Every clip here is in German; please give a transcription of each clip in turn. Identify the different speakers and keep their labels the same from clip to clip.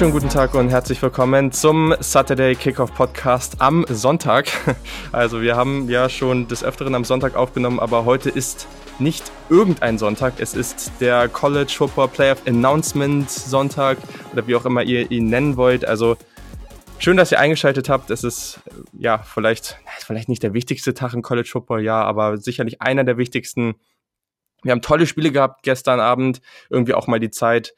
Speaker 1: Wunderschönen guten Tag und herzlich willkommen zum Saturday Kickoff Podcast am Sonntag. Also wir haben ja schon des Öfteren am Sonntag aufgenommen, aber heute ist nicht irgendein Sonntag. Es ist der College Football Playoff Announcement Sonntag oder wie auch immer ihr ihn nennen wollt. Also schön, dass ihr eingeschaltet habt. Es ist ja vielleicht, vielleicht nicht der wichtigste Tag im College Football, ja, aber sicherlich einer der wichtigsten. Wir haben tolle Spiele gehabt gestern Abend. Irgendwie auch mal die Zeit,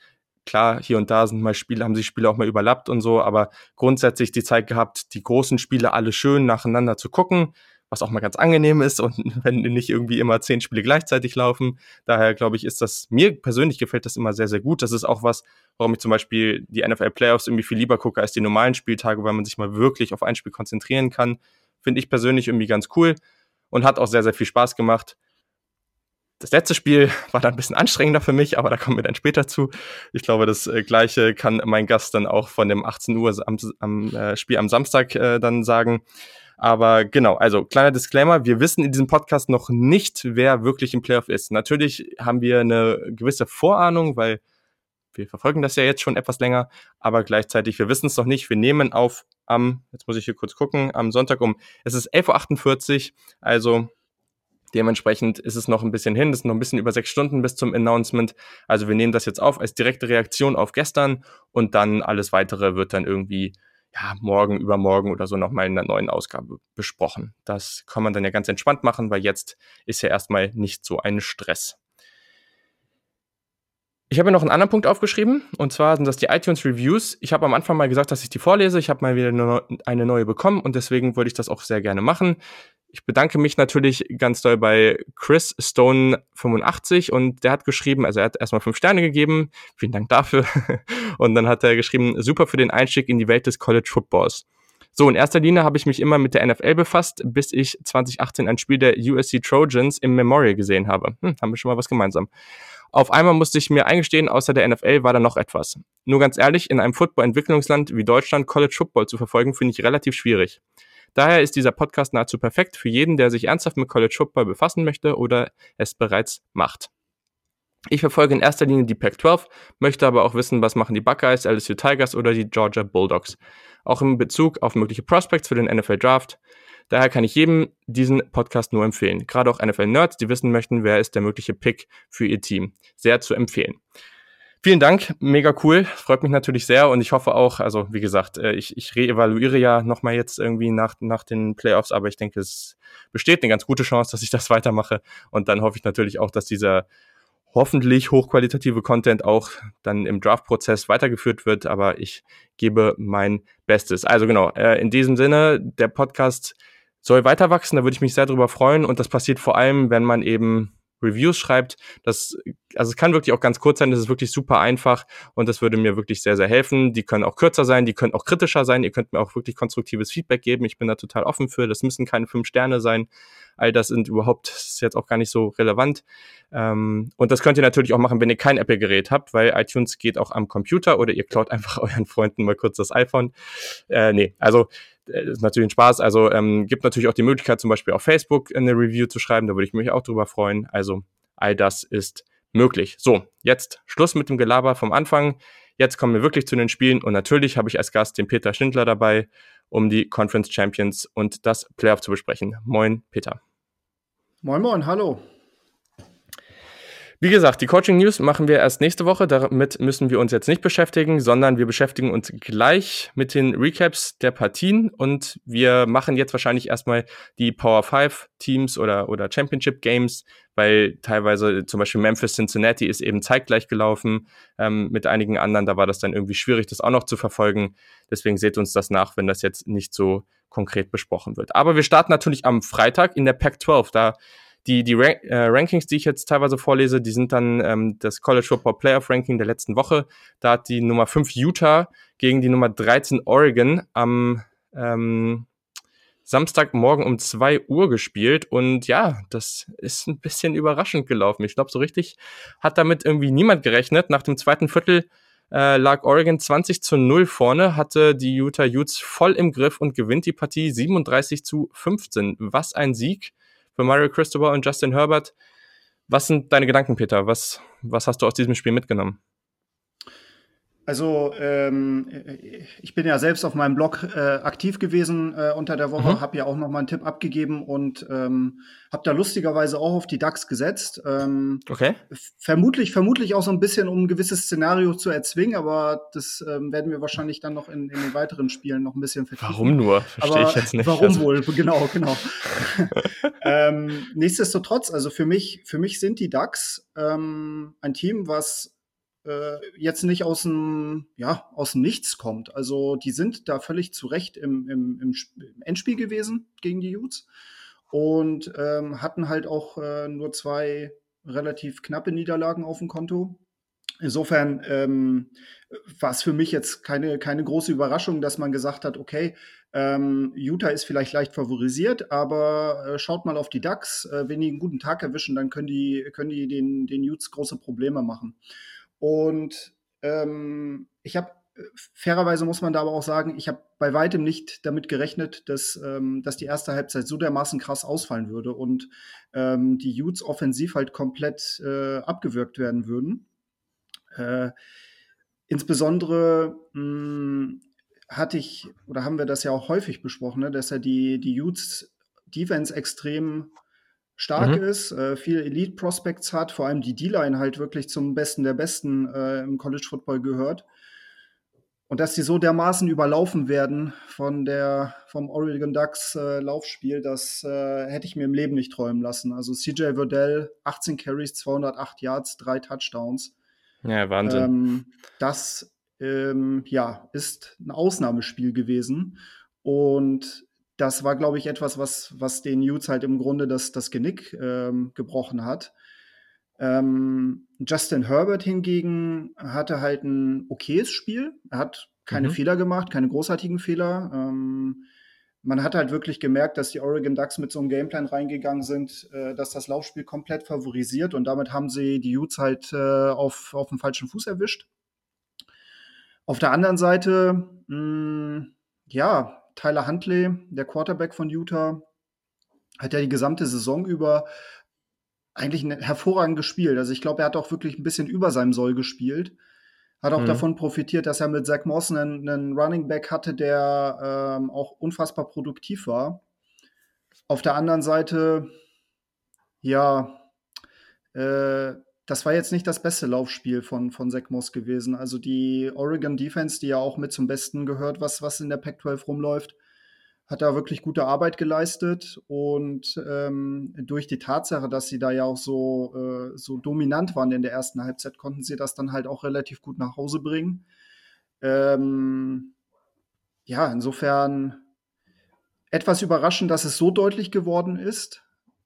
Speaker 1: klar, hier und da sind mal Spiele, haben sich Spiele auch mal überlappt und so, aber grundsätzlich die Zeit gehabt, die großen Spiele alle schön nacheinander zu gucken, was auch mal ganz angenehm ist und wenn nicht irgendwie immer zehn Spiele gleichzeitig laufen. Daher glaube ich, ist das, mir persönlich gefällt das immer sehr, sehr gut. Das ist auch was, warum ich zum Beispiel die NFL Playoffs irgendwie viel lieber gucke als die normalen Spieltage, weil man sich mal wirklich auf ein Spiel konzentrieren kann. Finde ich persönlich irgendwie ganz cool und hat auch sehr, sehr viel Spaß gemacht. Das letzte Spiel war dann ein bisschen anstrengender für mich, aber da kommen wir dann später zu. Ich glaube, das äh, gleiche kann mein Gast dann auch von dem 18 Uhr am, am äh, Spiel am Samstag äh, dann sagen. Aber genau, also kleiner Disclaimer, wir wissen in diesem Podcast noch nicht, wer wirklich im Playoff ist. Natürlich haben wir eine gewisse Vorahnung, weil wir verfolgen das ja jetzt schon etwas länger, aber gleichzeitig, wir wissen es noch nicht. Wir nehmen auf am, jetzt muss ich hier kurz gucken, am Sonntag um, es ist 11.48 Uhr, also Dementsprechend ist es noch ein bisschen hin, es ist noch ein bisschen über sechs Stunden bis zum Announcement. Also wir nehmen das jetzt auf als direkte Reaktion auf gestern und dann alles weitere wird dann irgendwie ja, morgen, übermorgen oder so nochmal in einer neuen Ausgabe besprochen. Das kann man dann ja ganz entspannt machen, weil jetzt ist ja erstmal nicht so ein Stress. Ich habe mir noch einen anderen Punkt aufgeschrieben, und zwar sind das die iTunes Reviews. Ich habe am Anfang mal gesagt, dass ich die vorlese. Ich habe mal wieder eine neue bekommen und deswegen wollte ich das auch sehr gerne machen. Ich bedanke mich natürlich ganz doll bei Chris Stone 85 und der hat geschrieben, also er hat erstmal fünf Sterne gegeben. Vielen Dank dafür. Und dann hat er geschrieben, super für den Einstieg in die Welt des College Footballs. So, in erster Linie habe ich mich immer mit der NFL befasst, bis ich 2018 ein Spiel der USC Trojans im Memorial gesehen habe. Hm, haben wir schon mal was gemeinsam. Auf einmal musste ich mir eingestehen, außer der NFL war da noch etwas. Nur ganz ehrlich, in einem Football-Entwicklungsland wie Deutschland College Football zu verfolgen, finde ich relativ schwierig. Daher ist dieser Podcast nahezu perfekt für jeden, der sich ernsthaft mit College Football befassen möchte oder es bereits macht. Ich verfolge in erster Linie die Pac-12, möchte aber auch wissen, was machen die Buckeyes, LSU Tigers oder die Georgia Bulldogs. Auch in Bezug auf mögliche Prospects für den NFL Draft. Daher kann ich jedem diesen Podcast nur empfehlen. Gerade auch NFL-Nerds, die wissen möchten, wer ist der mögliche Pick für ihr Team. Sehr zu empfehlen. Vielen Dank, mega cool, freut mich natürlich sehr und ich hoffe auch, also wie gesagt, äh, ich, ich reevaluiere ja nochmal jetzt irgendwie nach, nach den Playoffs, aber ich denke, es besteht eine ganz gute Chance, dass ich das weitermache und dann hoffe ich natürlich auch, dass dieser hoffentlich hochqualitative Content auch dann im Draft-Prozess weitergeführt wird, aber ich gebe mein Bestes. Also genau, äh, in diesem Sinne, der Podcast soll weiter wachsen, da würde ich mich sehr drüber freuen und das passiert vor allem, wenn man eben Reviews schreibt. Das, also es kann wirklich auch ganz kurz sein, das ist wirklich super einfach und das würde mir wirklich sehr, sehr helfen. Die können auch kürzer sein, die können auch kritischer sein. Ihr könnt mir auch wirklich konstruktives Feedback geben. Ich bin da total offen für. Das müssen keine fünf Sterne sein. All das sind überhaupt, ist jetzt auch gar nicht so relevant. Ähm, und das könnt ihr natürlich auch machen, wenn ihr kein Apple-Gerät habt, weil iTunes geht auch am Computer oder ihr klaut einfach euren Freunden mal kurz das iPhone. Äh, nee, also äh, ist natürlich ein Spaß. Also ähm, gibt natürlich auch die Möglichkeit, zum Beispiel auf Facebook eine Review zu schreiben. Da würde ich mich auch drüber freuen. Also all das ist möglich. So, jetzt Schluss mit dem Gelaber vom Anfang. Jetzt kommen wir wirklich zu den Spielen und natürlich habe ich als Gast den Peter Schindler dabei, um die Conference Champions und das Playoff zu besprechen. Moin, Peter.
Speaker 2: Moin, moin, hallo.
Speaker 1: Wie gesagt, die Coaching News machen wir erst nächste Woche. Damit müssen wir uns jetzt nicht beschäftigen, sondern wir beschäftigen uns gleich mit den Recaps der Partien und wir machen jetzt wahrscheinlich erstmal die Power 5 Teams oder, oder Championship Games, weil teilweise zum Beispiel Memphis Cincinnati ist eben zeitgleich gelaufen ähm, mit einigen anderen. Da war das dann irgendwie schwierig, das auch noch zu verfolgen. Deswegen seht uns das nach, wenn das jetzt nicht so konkret besprochen wird. Aber wir starten natürlich am Freitag in der Pac-12. Da die, die Rank äh, Rankings, die ich jetzt teilweise vorlese, die sind dann ähm, das College Football Playoff Ranking der letzten Woche. Da hat die Nummer 5 Utah gegen die Nummer 13 Oregon am ähm, Samstagmorgen um 2 Uhr gespielt. Und ja, das ist ein bisschen überraschend gelaufen. Ich glaube, so richtig hat damit irgendwie niemand gerechnet. Nach dem zweiten Viertel äh, lag Oregon 20 zu 0 vorne, hatte die Utah Utes voll im Griff und gewinnt die Partie 37 zu 15. Was ein Sieg für Mario Cristobal und Justin Herbert. Was sind deine Gedanken, Peter? Was, was hast du aus diesem Spiel mitgenommen?
Speaker 2: Also ähm, ich bin ja selbst auf meinem Blog äh, aktiv gewesen äh, unter der Woche, mhm. habe ja auch noch mal einen Tipp abgegeben und ähm, habe da lustigerweise auch auf die DAX gesetzt. Ähm,
Speaker 1: okay.
Speaker 2: Vermutlich, vermutlich auch so ein bisschen, um ein gewisses Szenario zu erzwingen, aber das ähm, werden wir wahrscheinlich dann noch in, in den weiteren Spielen noch ein bisschen
Speaker 1: vertiefen. Warum nur? Verstehe ich jetzt nicht.
Speaker 2: Warum also. wohl? Genau, genau. ähm, nichtsdestotrotz, also für mich, für mich sind die DAX ähm, ein Team, was äh, jetzt nicht aus dem, ja, aus dem Nichts kommt. Also die sind da völlig zu Recht im, im, im Endspiel gewesen gegen die Utes und ähm, hatten halt auch äh, nur zwei relativ knappe Niederlagen auf dem Konto. Insofern ähm, war es für mich jetzt keine, keine große Überraschung, dass man gesagt hat, okay, ähm, Utah ist vielleicht leicht favorisiert, aber äh, schaut mal auf die Ducks. Äh, wenn die einen guten Tag erwischen, dann können die, können die den, den Utes große Probleme machen. Und ähm, ich habe fairerweise muss man da aber auch sagen, ich habe bei weitem nicht damit gerechnet, dass, ähm, dass die erste Halbzeit so dermaßen krass ausfallen würde und ähm, die Utes offensiv halt komplett äh, abgewürgt werden würden. Äh, insbesondere mh, hatte ich, oder haben wir das ja auch häufig besprochen, ne, dass er die, die Utes Defense extrem stark mhm. ist, äh, viele Elite Prospects hat, vor allem die D-Line halt wirklich zum Besten der Besten äh, im College Football gehört. Und dass sie so dermaßen überlaufen werden von der, vom Oregon Ducks äh, Laufspiel, das äh, hätte ich mir im Leben nicht träumen lassen. Also CJ Verdell, 18 Carries, 208 Yards, drei Touchdowns.
Speaker 1: Ja, Wahnsinn.
Speaker 2: Ähm, das ähm, ja, ist ein Ausnahmespiel gewesen. Und das war, glaube ich, etwas, was, was den Utes halt im Grunde das, das Genick ähm, gebrochen hat. Ähm, Justin Herbert hingegen hatte halt ein okayes Spiel. Er hat keine mhm. Fehler gemacht, keine großartigen Fehler. Ähm, man hat halt wirklich gemerkt, dass die Oregon Ducks mit so einem Gameplan reingegangen sind, äh, dass das Laufspiel komplett favorisiert und damit haben sie die Utes halt äh, auf, auf dem falschen Fuß erwischt. Auf der anderen Seite, mh, hm, ja, Tyler Huntley, der Quarterback von Utah, hat ja die gesamte Saison über eigentlich hervorragend gespielt. Also ich glaube, er hat auch wirklich ein bisschen über seinem Soll gespielt. Hat auch mhm. davon profitiert, dass er mit Zach Moss einen, einen Running Back hatte, der ähm, auch unfassbar produktiv war. Auf der anderen Seite, ja, äh, das war jetzt nicht das beste Laufspiel von, von Zach Moss gewesen. Also die Oregon Defense, die ja auch mit zum Besten gehört, was, was in der Pac-12 rumläuft, hat da wirklich gute Arbeit geleistet. Und ähm, durch die Tatsache, dass sie da ja auch so, äh, so dominant waren in der ersten Halbzeit, konnten sie das dann halt auch relativ gut nach Hause bringen. Ähm, ja, insofern etwas überraschend, dass es so deutlich geworden ist.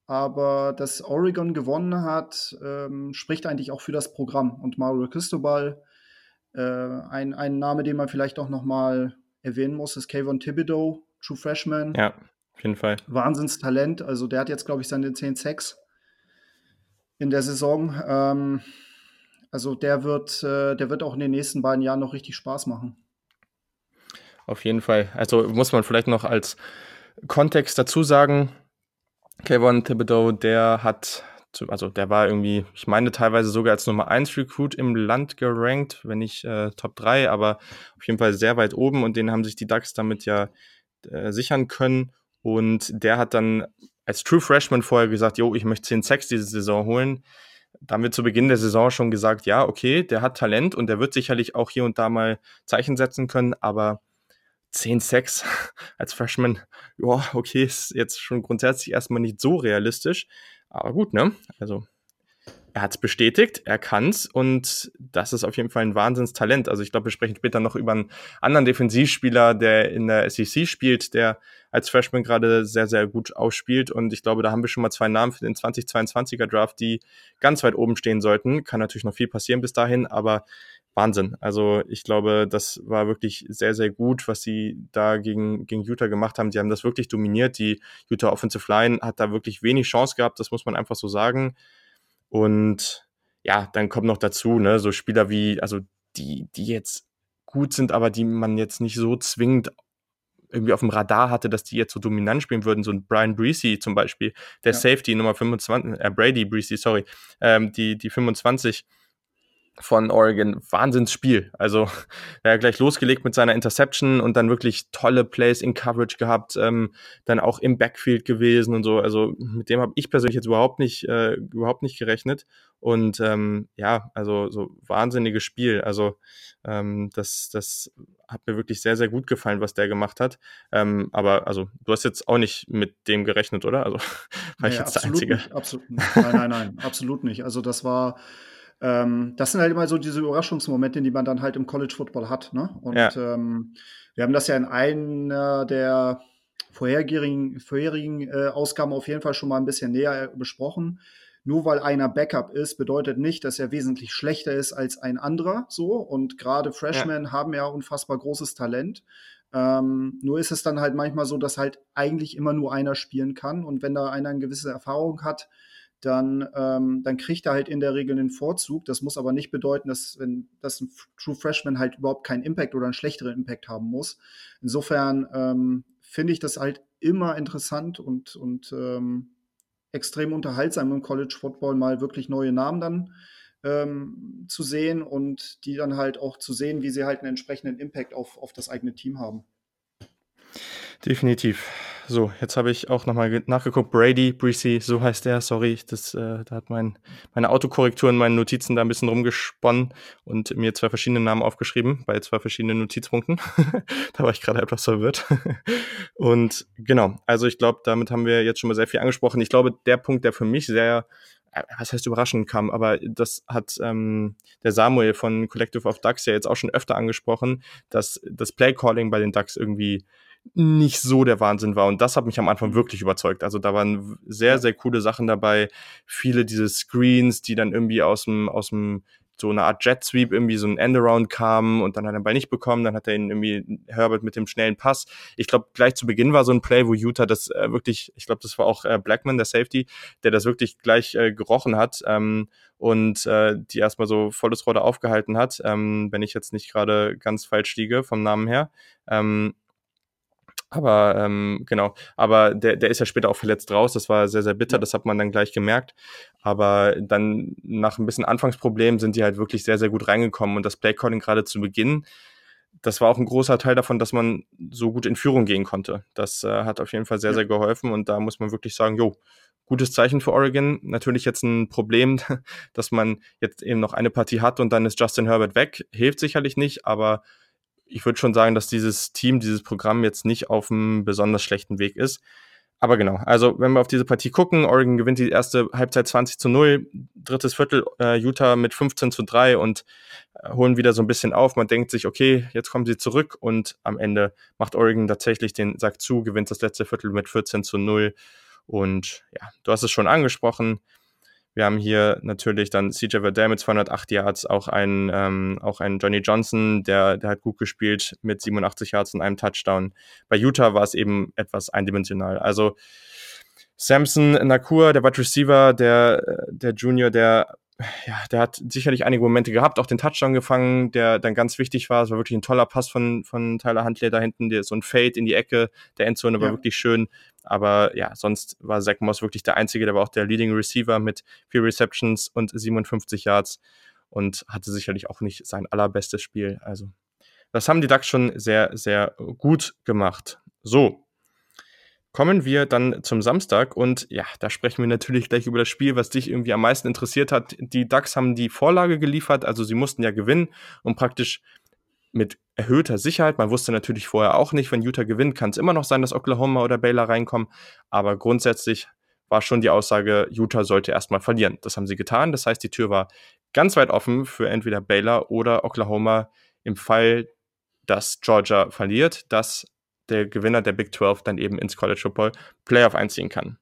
Speaker 2: Aber dass Oregon gewonnen hat, ähm, spricht eigentlich auch für das Programm. Und Mario Cristobal, äh, ein, ein Name, den man vielleicht auch noch mal erwähnen muss, ist Kayvon Thibodeau, True Freshman.
Speaker 1: Ja, auf jeden Fall.
Speaker 2: Wahnsinnstalent. Also der hat jetzt, glaube ich, seine 10 Sacks in der Saison. Ähm, also der wird, äh, der wird auch in den nächsten beiden Jahren noch richtig Spaß machen.
Speaker 1: Auf jeden Fall. Also muss man vielleicht noch als Kontext dazu sagen, Kayvon Thibodeau, der hat, also der war irgendwie, ich meine teilweise sogar als Nummer 1 Recruit im Land gerankt, wenn nicht äh, Top 3, aber auf jeden Fall sehr weit oben und den haben sich die Ducks damit ja äh, sichern können. Und der hat dann als True Freshman vorher gesagt, jo, ich möchte 10 Sacks diese Saison holen. Da haben wir zu Beginn der Saison schon gesagt, ja, okay, der hat Talent und der wird sicherlich auch hier und da mal Zeichen setzen können, aber 10 Sacks als Freshman, ja, okay, ist jetzt schon grundsätzlich erstmal nicht so realistisch. Aber gut, ne? Also, er hat es bestätigt, er kann's und das ist auf jeden Fall ein Wahnsinnstalent. Also ich glaube, wir sprechen später noch über einen anderen Defensivspieler, der in der SEC spielt, der als Freshman gerade sehr, sehr gut ausspielt und ich glaube, da haben wir schon mal zwei Namen für den 2022er Draft, die ganz weit oben stehen sollten. Kann natürlich noch viel passieren bis dahin, aber Wahnsinn. Also ich glaube, das war wirklich sehr, sehr gut, was sie da gegen, gegen Utah gemacht haben. Sie haben das wirklich dominiert. Die Utah Offensive Line hat da wirklich wenig Chance gehabt, das muss man einfach so sagen. Und ja, dann kommt noch dazu, ne, so Spieler wie, also die, die jetzt gut sind, aber die man jetzt nicht so zwingend irgendwie auf dem Radar hatte, dass die jetzt so dominant spielen würden, so ein Brian Breesy zum Beispiel, der ja. Safety Nummer 25, äh, Brady Breesy, sorry, ähm, die, die 25, von Oregon. Wahnsinnsspiel. Also er hat gleich losgelegt mit seiner Interception und dann wirklich tolle Plays in Coverage gehabt, ähm, dann auch im Backfield gewesen und so. Also mit dem habe ich persönlich jetzt überhaupt nicht, äh, überhaupt nicht gerechnet. Und ähm, ja, also so wahnsinniges Spiel. Also ähm, das, das hat mir wirklich sehr, sehr gut gefallen, was der gemacht hat. Ähm, aber also du hast jetzt auch nicht mit dem gerechnet, oder? Also
Speaker 2: war ich jetzt der Einzige? Nicht, absolut, nein, nein, nein, absolut nicht. Also das war ähm, das sind halt immer so diese Überraschungsmomente, die man dann halt im College Football hat. Ne? Und ja. ähm, wir haben das ja in einer der vorherigen, vorherigen äh, Ausgaben auf jeden Fall schon mal ein bisschen näher äh, besprochen. Nur weil einer Backup ist, bedeutet nicht, dass er wesentlich schlechter ist als ein anderer. So und gerade Freshmen ja. haben ja unfassbar großes Talent. Ähm, nur ist es dann halt manchmal so, dass halt eigentlich immer nur einer spielen kann. Und wenn da einer eine gewisse Erfahrung hat, dann, ähm, dann kriegt er halt in der Regel den Vorzug. Das muss aber nicht bedeuten, dass, wenn, dass ein True Freshman halt überhaupt keinen Impact oder einen schlechteren Impact haben muss. Insofern ähm, finde ich das halt immer interessant und, und ähm, extrem unterhaltsam im College Football mal wirklich neue Namen dann ähm, zu sehen und die dann halt auch zu sehen, wie sie halt einen entsprechenden Impact auf, auf das eigene Team haben.
Speaker 1: Definitiv. So, jetzt habe ich auch nochmal nachgeguckt. Brady, Breezy, so heißt der. Sorry, das, äh, da hat mein, meine Autokorrektur in meinen Notizen da ein bisschen rumgesponnen und mir zwei verschiedene Namen aufgeschrieben bei zwei verschiedenen Notizpunkten. da war ich gerade etwas verwirrt. und genau, also ich glaube, damit haben wir jetzt schon mal sehr viel angesprochen. Ich glaube, der Punkt, der für mich sehr äh, was heißt überraschend kam, aber das hat ähm, der Samuel von Collective of Ducks ja jetzt auch schon öfter angesprochen, dass das Playcalling bei den Ducks irgendwie nicht so der Wahnsinn war. Und das hat mich am Anfang wirklich überzeugt. Also da waren sehr, sehr coole Sachen dabei. Viele diese Screens, die dann irgendwie aus dem, aus dem, so eine Art Jet Sweep irgendwie so ein Endaround kamen und dann hat er den Ball nicht bekommen, dann hat er ihn irgendwie Herbert mit dem schnellen Pass. Ich glaube, gleich zu Beginn war so ein Play, wo Utah das äh, wirklich, ich glaube, das war auch äh, Blackman, der Safety, der das wirklich gleich äh, gerochen hat ähm, und äh, die erstmal so volles Roder aufgehalten hat, ähm, wenn ich jetzt nicht gerade ganz falsch liege vom Namen her. Ähm, aber ähm, genau, aber der, der ist ja später auch verletzt raus. Das war sehr, sehr bitter, das hat man dann gleich gemerkt. Aber dann nach ein bisschen Anfangsproblem sind die halt wirklich sehr, sehr gut reingekommen. Und das Playcalling gerade zu Beginn, das war auch ein großer Teil davon, dass man so gut in Führung gehen konnte. Das äh, hat auf jeden Fall sehr, sehr geholfen. Und da muss man wirklich sagen, jo, gutes Zeichen für Oregon. Natürlich jetzt ein Problem, dass man jetzt eben noch eine Partie hat und dann ist Justin Herbert weg. Hilft sicherlich nicht, aber ich würde schon sagen, dass dieses Team, dieses Programm jetzt nicht auf einem besonders schlechten Weg ist. Aber genau, also wenn wir auf diese Partie gucken, Oregon gewinnt die erste Halbzeit 20 zu 0, drittes Viertel äh, Utah mit 15 zu 3 und äh, holen wieder so ein bisschen auf. Man denkt sich, okay, jetzt kommen sie zurück und am Ende macht Oregon tatsächlich den Sack zu, gewinnt das letzte Viertel mit 14 zu 0. Und ja, du hast es schon angesprochen, wir haben hier natürlich dann CJ Verdell mit 208 Yards, auch ein, ähm, auch ein Johnny Johnson, der, der hat gut gespielt mit 87 Yards und einem Touchdown. Bei Utah war es eben etwas eindimensional. Also Samson Nakur, der Wide Receiver, der, der Junior, der ja, der hat sicherlich einige Momente gehabt, auch den Touchdown gefangen, der dann ganz wichtig war. Es war wirklich ein toller Pass von, von Tyler Huntley da hinten, der, so ein Fade in die Ecke der Endzone war ja. wirklich schön. Aber ja, sonst war Zach Moss wirklich der Einzige, der war auch der Leading Receiver mit vier Receptions und 57 Yards und hatte sicherlich auch nicht sein allerbestes Spiel. Also, das haben die Ducks schon sehr, sehr gut gemacht. So, Kommen wir dann zum Samstag und ja, da sprechen wir natürlich gleich über das Spiel, was dich irgendwie am meisten interessiert hat. Die Ducks haben die Vorlage geliefert, also sie mussten ja gewinnen und praktisch mit erhöhter Sicherheit. Man wusste natürlich vorher auch nicht, wenn Utah gewinnt, kann es immer noch sein, dass Oklahoma oder Baylor reinkommen. Aber grundsätzlich war schon die Aussage, Utah sollte erstmal verlieren. Das haben sie getan. Das heißt, die Tür war ganz weit offen für entweder Baylor oder Oklahoma im Fall, dass Georgia verliert, dass der Gewinner der Big 12 dann eben ins College Football Playoff einziehen kann.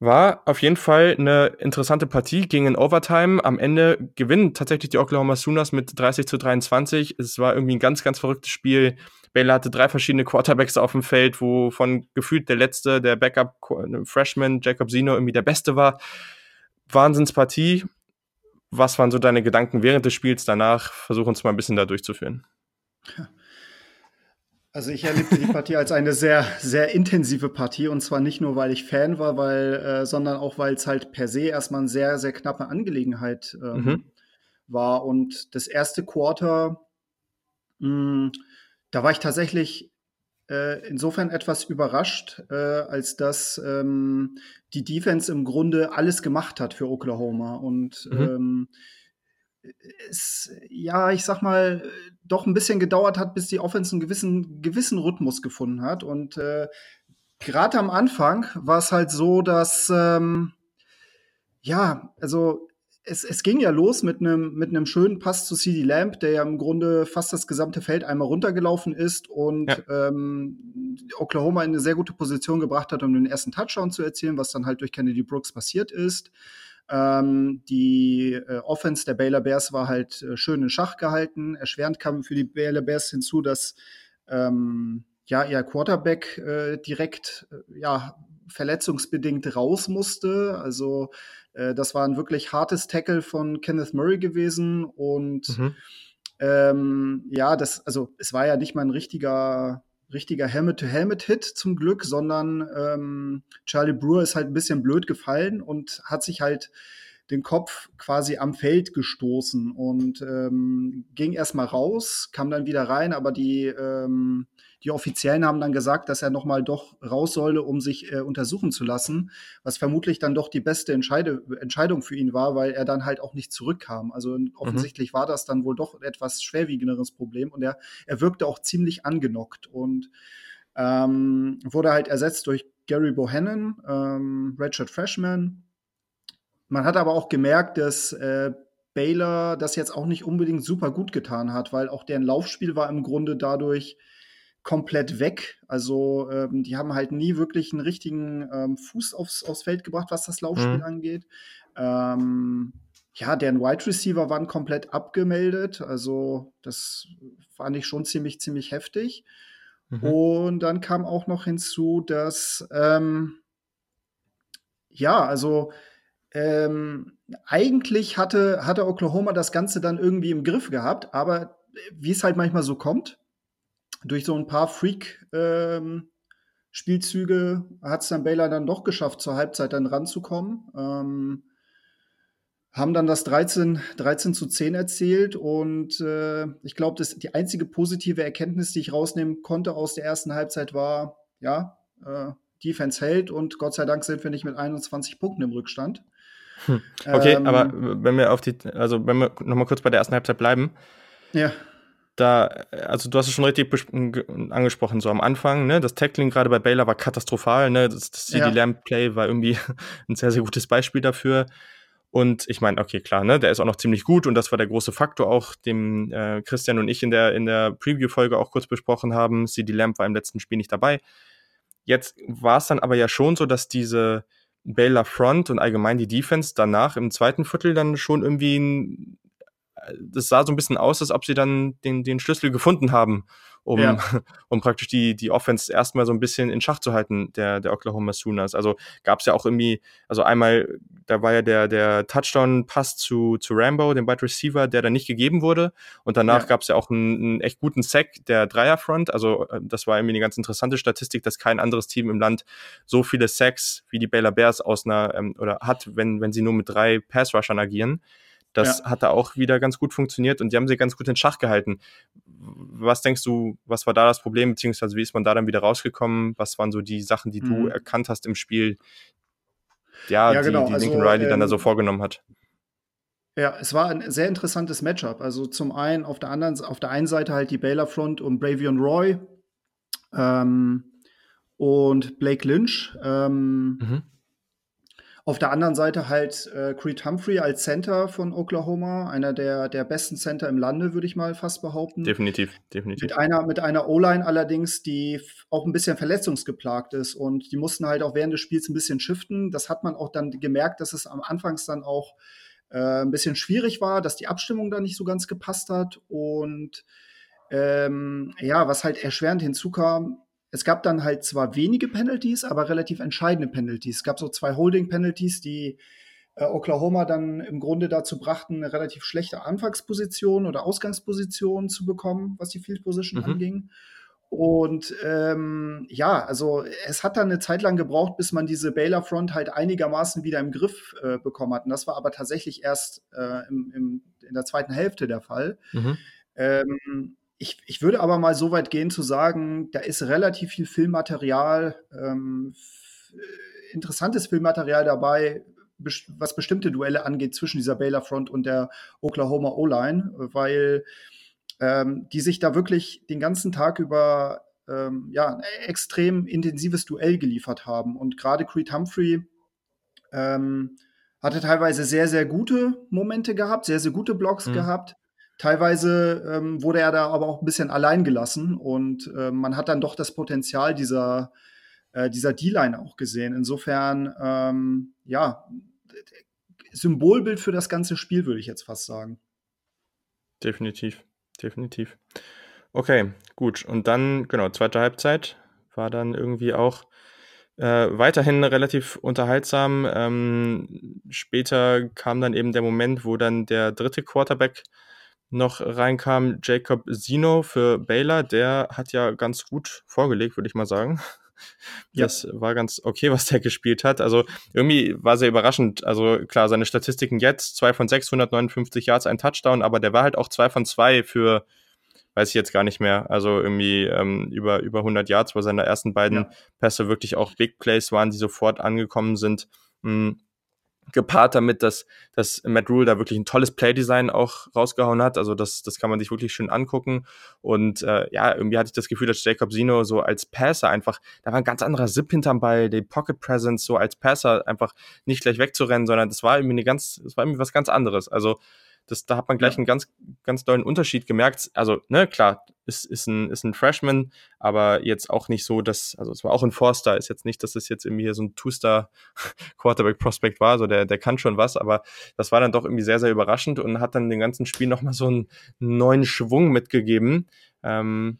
Speaker 1: War auf jeden Fall eine interessante Partie, ging in Overtime. Am Ende gewinnen tatsächlich die Oklahoma Sooners mit 30 zu 23. Es war irgendwie ein ganz, ganz verrücktes Spiel. Baylor hatte drei verschiedene Quarterbacks auf dem Feld, wovon gefühlt der letzte, der Backup Freshman Jacob Zino irgendwie der beste war. Wahnsinnspartie. Was waren so deine Gedanken während des Spiels danach? Versuch uns mal ein bisschen da durchzuführen.
Speaker 2: Also ich erlebte die Partie als eine sehr, sehr intensive Partie und zwar nicht nur, weil ich Fan war, weil, äh, sondern auch, weil es halt per se erstmal eine sehr, sehr knappe Angelegenheit ähm, mhm. war. Und das erste Quarter, mh, hm, da war ich tatsächlich äh, insofern etwas überrascht, äh, als dass ähm, die Defense im Grunde alles gemacht hat für Oklahoma. Und mhm. ähm, es, ja, ich sag mal, doch ein bisschen gedauert hat, bis die Offense einen gewissen, gewissen Rhythmus gefunden hat. Und äh, gerade am Anfang war es halt so, dass ähm, ja, also es, es ging ja los mit einem mit einem schönen Pass zu CD Lamb, der ja im Grunde fast das gesamte Feld einmal runtergelaufen ist und ja. ähm, Oklahoma in eine sehr gute Position gebracht hat, um den ersten Touchdown zu erzielen, was dann halt durch Kennedy Brooks passiert ist. Ähm, die äh, Offense der Baylor Bears war halt äh, schön in Schach gehalten. Erschwerend kam für die Baylor Bears hinzu, dass ähm, ja ihr Quarterback äh, direkt äh, ja verletzungsbedingt raus musste. Also äh, das war ein wirklich hartes Tackle von Kenneth Murray gewesen und mhm. ähm, ja, das, also es war ja nicht mal ein richtiger richtiger Helmet-to-Helmet-Hit zum Glück, sondern ähm, Charlie Brewer ist halt ein bisschen blöd gefallen und hat sich halt den Kopf quasi am Feld gestoßen und ähm, ging erstmal raus, kam dann wieder rein, aber die ähm, die Offiziellen haben dann gesagt, dass er noch mal doch raus solle, um sich äh, untersuchen zu lassen, was vermutlich dann doch die beste Entscheide Entscheidung für ihn war, weil er dann halt auch nicht zurückkam. Also mhm. offensichtlich mhm. war das dann wohl doch etwas schwerwiegenderes Problem und er, er wirkte auch ziemlich angenockt und ähm, wurde halt ersetzt durch Gary Bohannon, ähm, Redshirt Freshman. Man hat aber auch gemerkt, dass äh, Baylor das jetzt auch nicht unbedingt super gut getan hat, weil auch deren Laufspiel war im Grunde dadurch komplett weg. Also ähm, die haben halt nie wirklich einen richtigen ähm, Fuß aufs, aufs Feld gebracht, was das Laufspiel mhm. angeht. Ähm, ja, deren Wide Receiver waren komplett abgemeldet. Also das fand ich schon ziemlich, ziemlich heftig. Mhm. Und dann kam auch noch hinzu, dass ähm, ja, also ähm, eigentlich hatte, hatte Oklahoma das Ganze dann irgendwie im Griff gehabt, aber wie es halt manchmal so kommt, durch so ein paar Freak-Spielzüge ähm, hat es dann Baylor dann doch geschafft, zur Halbzeit dann ranzukommen. Ähm, haben dann das 13, 13 zu 10 erzielt und äh, ich glaube, die einzige positive Erkenntnis, die ich rausnehmen konnte aus der ersten Halbzeit war, ja, äh, Defense hält und Gott sei Dank sind wir nicht mit 21 Punkten im Rückstand.
Speaker 1: Hm. Okay, ähm, aber wenn wir auf die, also wenn wir nochmal kurz bei der ersten Halbzeit bleiben.
Speaker 2: Ja
Speaker 1: da, also du hast es schon richtig angesprochen, so am Anfang, ne, das Tackling gerade bei Baylor war katastrophal, ne, das, das CD ja. Lamb Play war irgendwie ein sehr, sehr gutes Beispiel dafür. Und ich meine, okay, klar, ne, der ist auch noch ziemlich gut und das war der große Faktor auch, dem äh, Christian und ich in der, in der Preview-Folge auch kurz besprochen haben. CD Lamb war im letzten Spiel nicht dabei. Jetzt war es dann aber ja schon so, dass diese Baylor Front und allgemein die Defense danach im zweiten Viertel dann schon irgendwie ein das sah so ein bisschen aus, als ob sie dann den, den Schlüssel gefunden haben, um, ja. um praktisch die, die Offense erstmal so ein bisschen in Schach zu halten, der, der Oklahoma Sooners. Also gab es ja auch irgendwie, also einmal, da war ja der, der Touchdown-Pass zu, zu Rambo, dem Wide Receiver, der dann nicht gegeben wurde. Und danach ja. gab es ja auch einen, einen, echt guten Sack der Dreierfront. Also äh, das war irgendwie eine ganz interessante Statistik, dass kein anderes Team im Land so viele Sacks wie die Baylor Bears aus einer, ähm, oder hat, wenn, wenn sie nur mit drei Pass-Rushern agieren. Das ja. hat da auch wieder ganz gut funktioniert und die haben sie ganz gut in Schach gehalten. Was denkst du, was war da das Problem, beziehungsweise wie ist man da dann wieder rausgekommen? Was waren so die Sachen, die mhm. du erkannt hast im Spiel, ja, ja die, genau. die Lincoln also, Riley ähm, dann da so ähm, vorgenommen hat?
Speaker 2: Ja, es war ein sehr interessantes Matchup. Also zum einen auf der anderen, auf der einen Seite halt die Baylor Front um Bravion Roy ähm, und Blake Lynch. Ähm, mhm. Auf der anderen Seite halt äh, Creed Humphrey als Center von Oklahoma, einer der, der besten Center im Lande, würde ich mal fast behaupten.
Speaker 1: Definitiv, definitiv.
Speaker 2: Mit einer, mit einer O-Line allerdings, die auch ein bisschen verletzungsgeplagt ist und die mussten halt auch während des Spiels ein bisschen shiften. Das hat man auch dann gemerkt, dass es am Anfangs dann auch äh, ein bisschen schwierig war, dass die Abstimmung da nicht so ganz gepasst hat und ähm, ja, was halt erschwerend hinzukam, es gab dann halt zwar wenige Penalties, aber relativ entscheidende Penalties. Es gab so zwei Holding-Penalties, die äh, Oklahoma dann im Grunde dazu brachten, eine relativ schlechte Anfangsposition oder Ausgangsposition zu bekommen, was die Field Position mhm. anging. Und ähm, ja, also es hat dann eine Zeit lang gebraucht, bis man diese Baylor Front halt einigermaßen wieder im Griff äh, bekommen hat. Und das war aber tatsächlich erst äh, im, im, in der zweiten Hälfte der Fall. Mhm. Ähm, ich, ich, würde aber mal so weit gehen zu sagen, da ist relativ viel Filmmaterial, ähm, interessantes Filmmaterial dabei, was bestimmte Duelle angeht zwischen dieser Baylor Front und der Oklahoma O-Line, weil ähm, die sich da wirklich den ganzen Tag über ähm, ja, ein extrem intensives Duell geliefert haben. Und gerade Creed Humphrey ähm, hatte teilweise sehr, sehr gute Momente gehabt, sehr, sehr gute Blocks mhm. gehabt. Teilweise ähm, wurde er da aber auch ein bisschen allein gelassen und äh, man hat dann doch das Potenzial dieser, äh, dieser D-Line auch gesehen. Insofern, ähm, ja, Symbolbild für das ganze Spiel, würde ich jetzt fast sagen.
Speaker 1: Definitiv, definitiv. Okay, gut. Und dann, genau, zweite Halbzeit war dann irgendwie auch äh, weiterhin relativ unterhaltsam. Ähm, später kam dann eben der Moment, wo dann der dritte Quarterback noch reinkam, Jacob Zino für Baylor. Der hat ja ganz gut vorgelegt, würde ich mal sagen. Das ja. war ganz okay, was der gespielt hat. Also irgendwie war sehr überraschend. Also klar, seine Statistiken jetzt, zwei von 659 Yards, ein Touchdown, aber der war halt auch zwei von zwei für, weiß ich jetzt gar nicht mehr, also irgendwie ähm, über, über 100 Yards, weil seine ersten beiden ja. Pässe wirklich auch Big Plays waren, die sofort angekommen sind. Mhm gepaart damit, dass, dass Matt Rule da wirklich ein tolles Playdesign auch rausgehauen hat. Also das, das kann man sich wirklich schön angucken. Und äh, ja, irgendwie hatte ich das Gefühl, dass Jacob Zino so als Passer einfach, da war ein ganz anderer Zip hinterm Ball, die Pocket Presence so als Passer einfach nicht gleich wegzurennen, sondern das war irgendwie eine ganz, das war irgendwie was ganz anderes. Also das, da hat man gleich ja. einen ganz, ganz tollen Unterschied gemerkt. Also, ne, klar, ist, ist, ein, ist ein Freshman, aber jetzt auch nicht so, dass, also es war auch ein Forster, ist jetzt nicht, dass es jetzt irgendwie hier so ein Two-Star Quarterback Prospect war, so der, der kann schon was, aber das war dann doch irgendwie sehr, sehr überraschend und hat dann den ganzen Spiel nochmal so einen neuen Schwung mitgegeben. Ähm,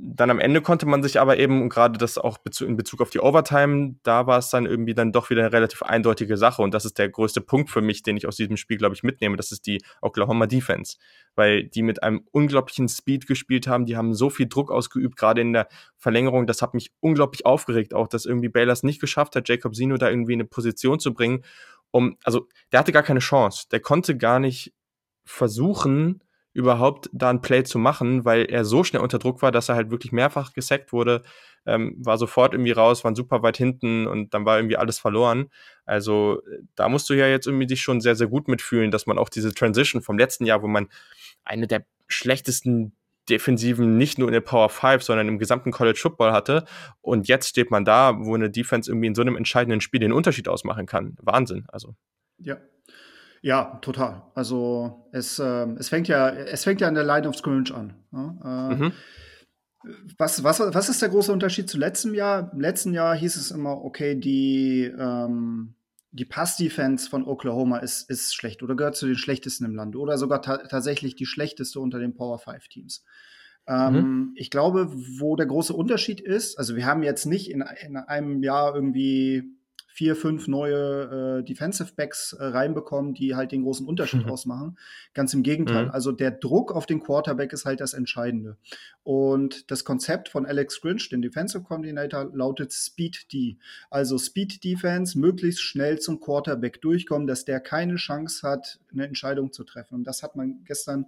Speaker 1: dann am Ende konnte man sich aber eben, gerade das auch in Bezug auf die Overtime, da war es dann irgendwie dann doch wieder eine relativ eindeutige Sache. Und das ist der größte Punkt für mich, den ich aus diesem Spiel, glaube ich, mitnehme. Das ist die Oklahoma Defense. Weil die mit einem unglaublichen Speed gespielt haben. Die haben so viel Druck ausgeübt, gerade in der Verlängerung. Das hat mich unglaublich aufgeregt, auch dass irgendwie Baylor nicht geschafft hat, Jacob Sino da irgendwie in eine Position zu bringen. Um, also, der hatte gar keine Chance. Der konnte gar nicht versuchen, überhaupt da ein Play zu machen, weil er so schnell unter Druck war, dass er halt wirklich mehrfach gesackt wurde, ähm, war sofort irgendwie raus, waren super weit hinten und dann war irgendwie alles verloren. Also da musst du ja jetzt irgendwie dich schon sehr, sehr gut mitfühlen, dass man auch diese Transition vom letzten Jahr, wo man eine der schlechtesten Defensiven nicht nur in der Power 5, sondern im gesamten College Football hatte. Und jetzt steht man da, wo eine Defense irgendwie in so einem entscheidenden Spiel den Unterschied ausmachen kann. Wahnsinn, also.
Speaker 2: Ja, ja, total. Also es, äh, es fängt ja, es fängt ja an der Line of Scrimmage an. Ja? Äh, mhm. was, was, was ist der große Unterschied zu letztem Jahr? Im letzten Jahr hieß es immer, okay, die, ähm, die Pass-Defense von Oklahoma ist, ist schlecht oder gehört zu den schlechtesten im Land oder sogar ta tatsächlich die schlechteste unter den Power 5 Teams. Ähm, mhm. Ich glaube, wo der große Unterschied ist, also wir haben jetzt nicht in, in einem Jahr irgendwie vier, fünf neue äh, Defensive Backs äh, reinbekommen, die halt den großen Unterschied mhm. ausmachen. Ganz im Gegenteil. Mhm. Also der Druck auf den Quarterback ist halt das Entscheidende. Und das Konzept von Alex Grinch, den Defensive Coordinator, lautet Speed D. Also Speed Defense, möglichst schnell zum Quarterback durchkommen, dass der keine Chance hat, eine Entscheidung zu treffen. Und das hat man gestern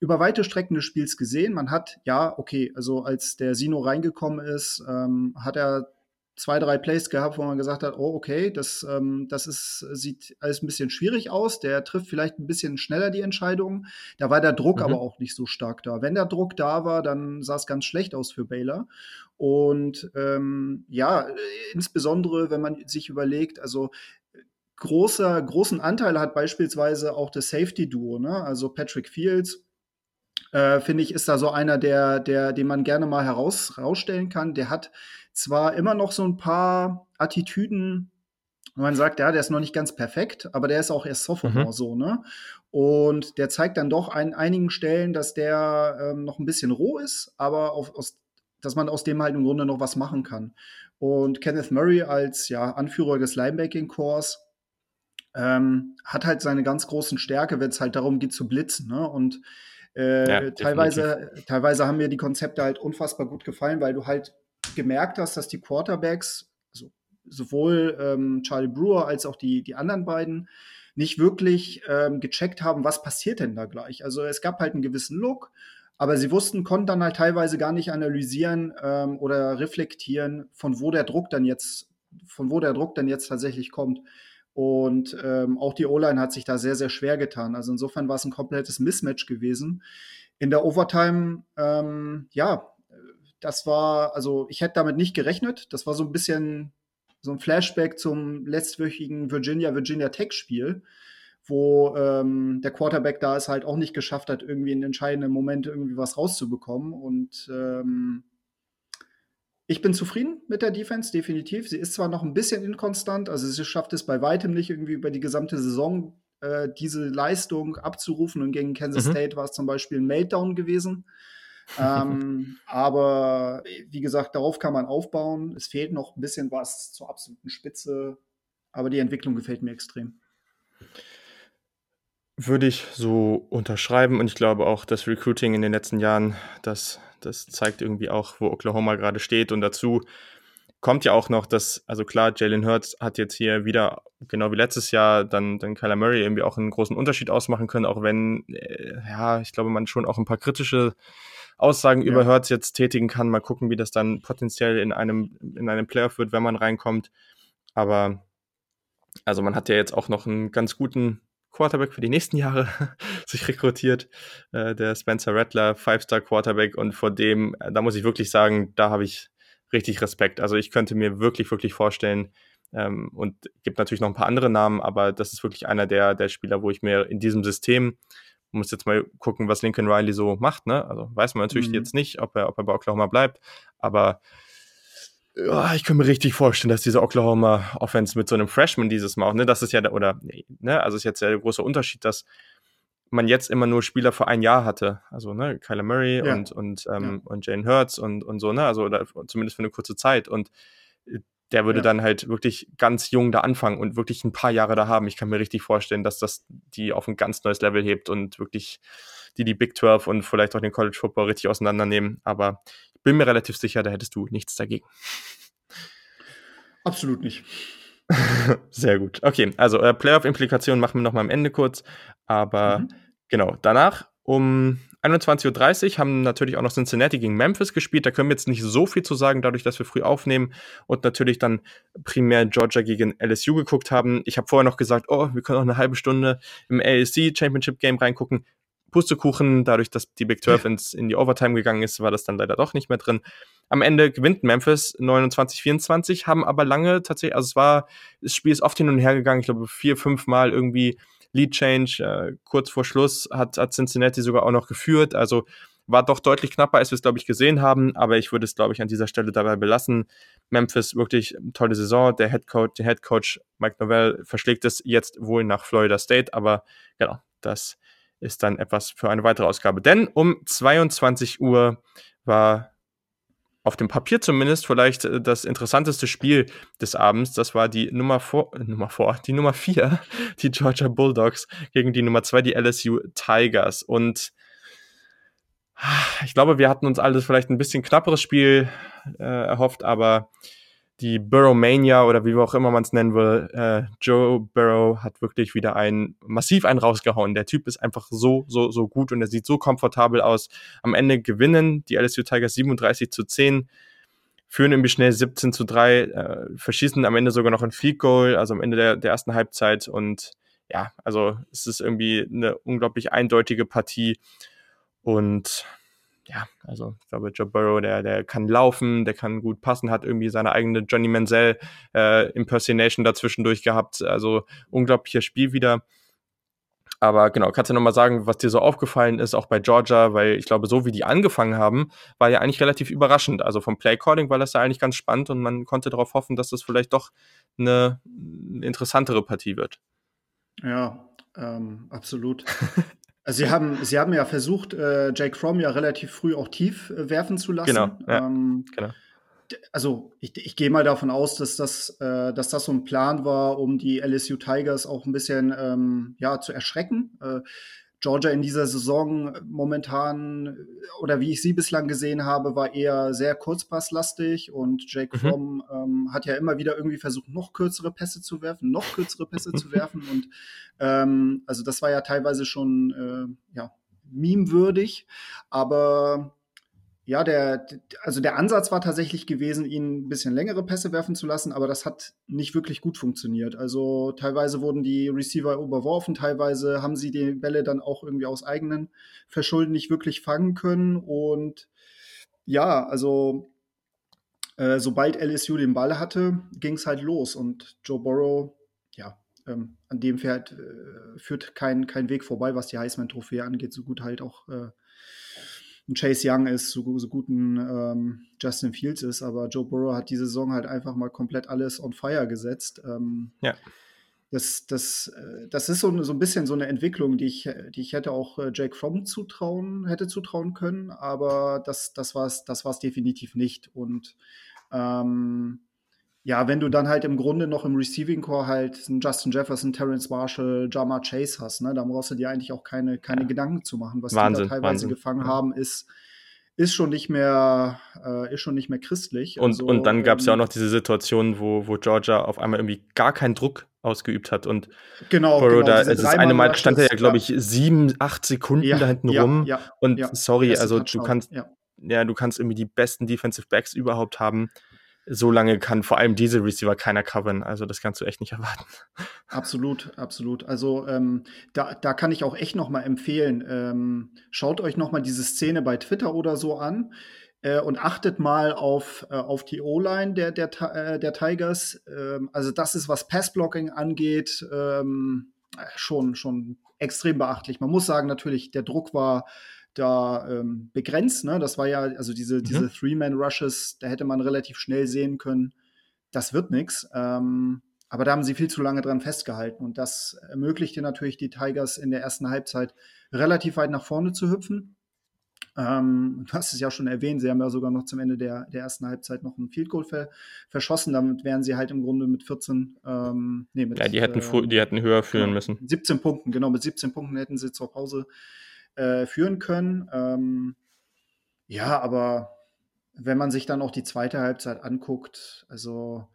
Speaker 2: über weite Strecken des Spiels gesehen. Man hat, ja, okay, also als der Sino reingekommen ist, ähm, hat er zwei, drei Plays gehabt, wo man gesagt hat, oh, okay, das, ähm, das ist, sieht alles ein bisschen schwierig aus. Der trifft vielleicht ein bisschen schneller die Entscheidungen. Da war der Druck mhm. aber auch nicht so stark da. Wenn der Druck da war, dann sah es ganz schlecht aus für Baylor. Und ähm, ja, insbesondere, wenn man sich überlegt, also großer, großen Anteil hat beispielsweise auch das Safety-Duo, ne? also Patrick Fields äh, finde ich, ist da so einer, der, der, den man gerne mal heraus, herausstellen kann. Der hat zwar immer noch so ein paar Attitüden, wo man sagt, ja, der ist noch nicht ganz perfekt, aber der ist auch erst Sophomore mhm. so, ne? Und der zeigt dann doch an einigen Stellen, dass der ähm, noch ein bisschen roh ist, aber auf, aus, dass man aus dem halt im Grunde noch was machen kann. Und Kenneth Murray als ja, Anführer des Linebacking-Cores ähm, hat halt seine ganz großen Stärke, wenn es halt darum geht zu blitzen. Ne? Und Äh, ja, teilweise, teilweise haben mir die Konzepte halt unfassbar gut gefallen, weil du halt gemerkt hast, dass die Quarterbacks, also sowohl ähm, Charlie Brewer als auch die, die anderen beiden, nicht wirklich ähm, gecheckt haben, was passiert denn da gleich. Also es gab halt einen gewissen Look, aber sie wussten, konnten dann halt teilweise gar nicht analysieren ähm, oder reflektieren, von wo der Druck dann jetzt, von wo der Druck dann jetzt tatsächlich kommt. Und ähm, auch die O-Line hat sich da sehr, sehr schwer getan. Also insofern war es ein komplettes Mismatch gewesen. In der Overtime, ähm, ja, das war, also ich hätte damit nicht gerechnet. Das war so ein bisschen so ein Flashback zum letztwöchigen Virginia-Virginia Tech-Spiel, wo ähm, der Quarterback da es halt auch nicht geschafft hat, irgendwie in entscheidenden Moment irgendwie was rauszubekommen. Und ähm, ich bin zufrieden mit der Defense, definitiv. Sie ist zwar noch ein bisschen inkonstant, also sie schafft es bei weitem nicht irgendwie über die gesamte Saison äh, diese Leistung abzurufen. Und gegen Kansas mhm. State war es zum Beispiel ein Meltdown gewesen ähm, aber wie gesagt, darauf kann man aufbauen. Es fehlt noch ein bisschen was zur absoluten Spitze, aber die Entwicklung gefällt mir extrem.
Speaker 1: Würde ich so unterschreiben und ich glaube auch, das Recruiting in den letzten Jahren, das, das zeigt irgendwie auch, wo Oklahoma gerade steht und dazu kommt ja auch noch, dass, also klar, Jalen Hurts hat jetzt hier wieder, genau wie letztes Jahr, dann, dann Kyler Murray irgendwie auch einen großen Unterschied ausmachen können, auch wenn, äh, ja, ich glaube, man schon auch ein paar kritische Aussagen ja. über Hertz jetzt tätigen kann. Mal gucken, wie das dann potenziell in einem, in einem Playoff wird, wenn man reinkommt. Aber also man hat ja jetzt auch noch einen ganz guten Quarterback für die nächsten Jahre sich rekrutiert, äh, der Spencer Rattler, Five-Star Quarterback und vor dem, äh, da muss ich wirklich sagen, da habe ich richtig Respekt. Also ich könnte mir wirklich, wirklich vorstellen, ähm, und gibt natürlich noch ein paar andere Namen, aber das ist wirklich einer der, der Spieler, wo ich mir in diesem System muss jetzt mal gucken, was Lincoln Riley so macht. Ne? Also weiß man natürlich mhm. jetzt nicht, ob er, ob er bei Oklahoma bleibt. Aber ja, ich kann mir richtig vorstellen, dass diese Oklahoma Offense mit so einem Freshman dieses Mal, ne, das ist ja, der, oder, ne, also ist jetzt der große Unterschied, dass man jetzt immer nur Spieler für ein Jahr hatte. Also, ne, Kyler Murray ja. und, und, ähm, ja. und Jane Hurts und, und so, ne, also, oder zumindest für eine kurze Zeit. Und der würde ja. dann halt wirklich ganz jung da anfangen und wirklich ein paar Jahre da haben. Ich kann mir richtig vorstellen, dass das die auf ein ganz neues Level hebt und wirklich die die Big 12 und vielleicht auch den College Football richtig auseinandernehmen. Aber ich bin mir relativ sicher, da hättest du nichts dagegen.
Speaker 2: Absolut nicht.
Speaker 1: Sehr gut. Okay, also äh, Playoff-Implikationen machen wir noch mal am Ende kurz. Aber mhm. genau, danach um 21.30 Uhr haben natürlich auch noch Cincinnati gegen Memphis gespielt. Da können wir jetzt nicht so viel zu sagen, dadurch, dass wir früh aufnehmen und natürlich dann primär Georgia gegen LSU geguckt haben. Ich habe vorher noch gesagt, oh, wir können auch eine halbe Stunde im ASC Championship Game reingucken. Pustekuchen, dadurch, dass die Big 12 ins, in die Overtime gegangen ist, war das dann leider doch nicht mehr drin. Am Ende gewinnt Memphis 29-24, haben aber lange tatsächlich, also es war, das Spiel ist oft hin und her gegangen, ich glaube vier, fünf Mal irgendwie Lead Change äh, kurz vor Schluss hat, hat Cincinnati sogar auch noch geführt. Also war doch deutlich knapper, als wir es, glaube ich, gesehen haben. Aber ich würde es, glaube ich, an dieser Stelle dabei belassen. Memphis wirklich tolle Saison. Der Head Coach, der Head Coach Mike Novell verschlägt es jetzt wohl nach Florida State. Aber genau, das ist dann etwas für eine weitere Ausgabe. Denn um 22 Uhr war auf dem Papier zumindest vielleicht äh, das interessanteste Spiel des Abends. Das war die Nummer vor, äh, Nummer vor, die Nummer vier, die Georgia Bulldogs gegen die Nummer zwei, die LSU Tigers. Und ich glaube, wir hatten uns alles vielleicht ein bisschen knapperes Spiel äh, erhofft, aber die Burrowmania oder wie auch immer man es nennen will, äh, Joe Burrow hat wirklich wieder einen massiv einen rausgehauen. Der Typ ist einfach so, so, so gut und er sieht so komfortabel aus. Am Ende gewinnen die LSU Tigers 37 zu 10, führen irgendwie schnell 17 zu 3, äh, verschießen am Ende sogar noch ein Field Goal, also am Ende der, der ersten Halbzeit und ja, also es ist irgendwie eine unglaublich eindeutige Partie und ja, also ich glaube, Joe Burrow, der, der kann laufen, der kann gut passen, hat irgendwie seine eigene Johnny Manziel äh, Impersonation dazwischendurch gehabt. Also unglaubliches Spiel wieder. Aber genau, kannst du nochmal sagen, was dir so aufgefallen ist, auch bei Georgia, weil ich glaube, so wie die angefangen haben, war ja eigentlich relativ überraschend. Also vom Playcalling war das ja eigentlich ganz spannend und man konnte darauf hoffen, dass das vielleicht doch eine, interessantere Partie wird.
Speaker 2: Ja, ähm, absolut. Also sie haben, sie haben ja versucht, äh, Jake Fromm ja relativ früh auch tief äh, werfen zu lassen.
Speaker 1: Genau, ja, ähm, genau.
Speaker 2: Also ich, ich gehe mal davon aus, dass das, äh, dass das so ein Plan war, um die LSU Tigers auch ein bisschen ähm, ja, zu erschrecken. Äh, Georgia in dieser Saison momentan oder wie ich sie bislang gesehen habe, war eher sehr kurzpasslastig und Jake mhm. Fromm ähm, hat ja immer wieder irgendwie versucht, noch kürzere Pässe zu werfen, noch kürzere Pässe zu werfen und ähm, also das war ja teilweise schon äh, ja memewürdig, aber ja, der, also der Ansatz war tatsächlich gewesen, ihn ein bisschen längere Pässe werfen zu lassen, aber das hat nicht wirklich gut funktioniert. Also teilweise wurden die Receiver überworfen, teilweise haben sie die Bälle dann auch irgendwie aus eigenen Verschulden nicht wirklich fangen können. Und ja, also äh, sobald LSU den Ball hatte, ging es halt los. Und Joe Burrow, ja, ähm, an dem Pferd äh, führt kein, kein Weg vorbei, was die Heisman-Trophäe angeht, so gut halt auch äh, ein Chase Young ist, so, so gut ein ähm, Justin Fields ist, aber Joe Burrow hat diese Saison halt einfach mal komplett alles on fire gesetzt. Ähm, ja. Das, das, äh, das ist so, so ein bisschen so eine Entwicklung, die ich, die ich hätte auch äh, Jake Fromm zutrauen, hätte zutrauen können, aber das, das war es das war's definitiv nicht. Und ähm, ja, wenn du dann halt im Grunde noch im Receiving Core halt einen Justin Jefferson, Terrence Marshall, Jama Chase hast, ne, da brauchst du dir eigentlich auch keine, keine ja. Gedanken zu machen. Was Wahnsinn, die da teilweise Wahnsinn. gefangen ja. haben, ist, ist schon nicht mehr, äh, ist schon nicht mehr christlich.
Speaker 1: Und, also, und dann gab es ähm, ja auch noch diese Situation, wo, wo Georgia auf einmal irgendwie gar keinen Druck ausgeübt hat und
Speaker 2: genau, Burrow genau,
Speaker 1: da, also das eine Mal stand er ja, glaube ich, sieben, acht Sekunden ja, da hinten rum. und sorry, also du kannst, ja. du kannst irgendwie die besten Defensive Backs überhaupt haben so lange kann vor allem diese Receiver keiner covern. Also das kannst du echt nicht erwarten.
Speaker 2: Absolut, absolut. Also ähm, da, da kann ich auch echt noch mal empfehlen, ähm, schaut euch noch mal diese Szene bei Twitter oder so an äh, und achtet mal auf, äh, auf die O-Line der, der, äh, der Tigers. Ähm, also das ist, was Passblocking angeht, ähm, schon, schon extrem beachtlich. Man muss sagen, natürlich, der Druck war da ähm, begrenzt. Ne? Das war ja, also diese, mhm. diese Three-Man-Rushes, da hätte man relativ schnell sehen können, das wird nichts. Ähm, aber da haben sie viel zu lange dran festgehalten. Und das ermöglichte natürlich die Tigers in der ersten Halbzeit relativ weit nach vorne zu hüpfen. Ähm, du hast es ja schon erwähnt, sie haben ja sogar noch zum Ende der, der ersten Halbzeit noch ein Field Goal ver, verschossen. Damit wären sie halt im Grunde mit 14, ähm,
Speaker 1: nee, mit, Ja, die hätten, äh, die hätten höher führen
Speaker 2: genau,
Speaker 1: müssen.
Speaker 2: 17 Punkten, genau, mit 17 Punkten hätten sie zur Pause äh, führen können. Ähm, ja, aber wenn man sich dann auch die zweite Halbzeit anguckt, also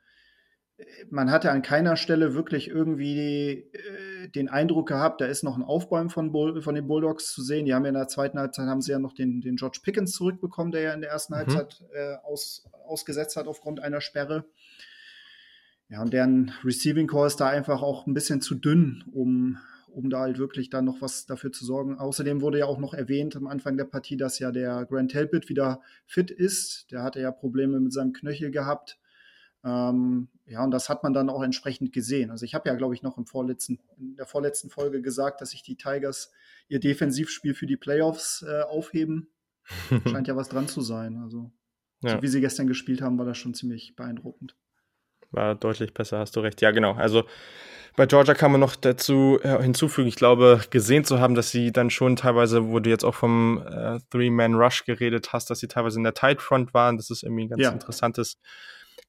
Speaker 2: äh, man hatte an keiner Stelle wirklich irgendwie äh, den Eindruck gehabt, da ist noch ein Aufbäumen von, Bull, von den Bulldogs zu sehen. Die haben ja in der zweiten Halbzeit haben sie ja noch den, den George Pickens zurückbekommen, der ja in der ersten mhm. Halbzeit äh, aus, ausgesetzt hat aufgrund einer Sperre. Ja, und deren Receiving Core ist da einfach auch ein bisschen zu dünn, um um da halt wirklich dann noch was dafür zu sorgen. Außerdem wurde ja auch noch erwähnt am Anfang der Partie, dass ja der Grant Talbot wieder fit ist. Der hatte ja Probleme mit seinem Knöchel gehabt. Ähm, ja, und das hat man dann auch entsprechend gesehen. Also ich habe ja, glaube ich, noch im vorletzten, in der vorletzten Folge gesagt, dass sich die Tigers ihr Defensivspiel für die Playoffs äh, aufheben. Scheint ja was dran zu sein. Also ja. so wie sie gestern gespielt haben, war das schon ziemlich beeindruckend.
Speaker 1: War deutlich besser, hast du recht. Ja, genau. Also bei Georgia kann man noch dazu äh, hinzufügen, ich glaube, gesehen zu haben, dass sie dann schon teilweise, wo du jetzt auch vom äh, Three-Man-Rush geredet hast, dass sie teilweise in der Tight Front waren. Das ist irgendwie ein ganz ja. interessantes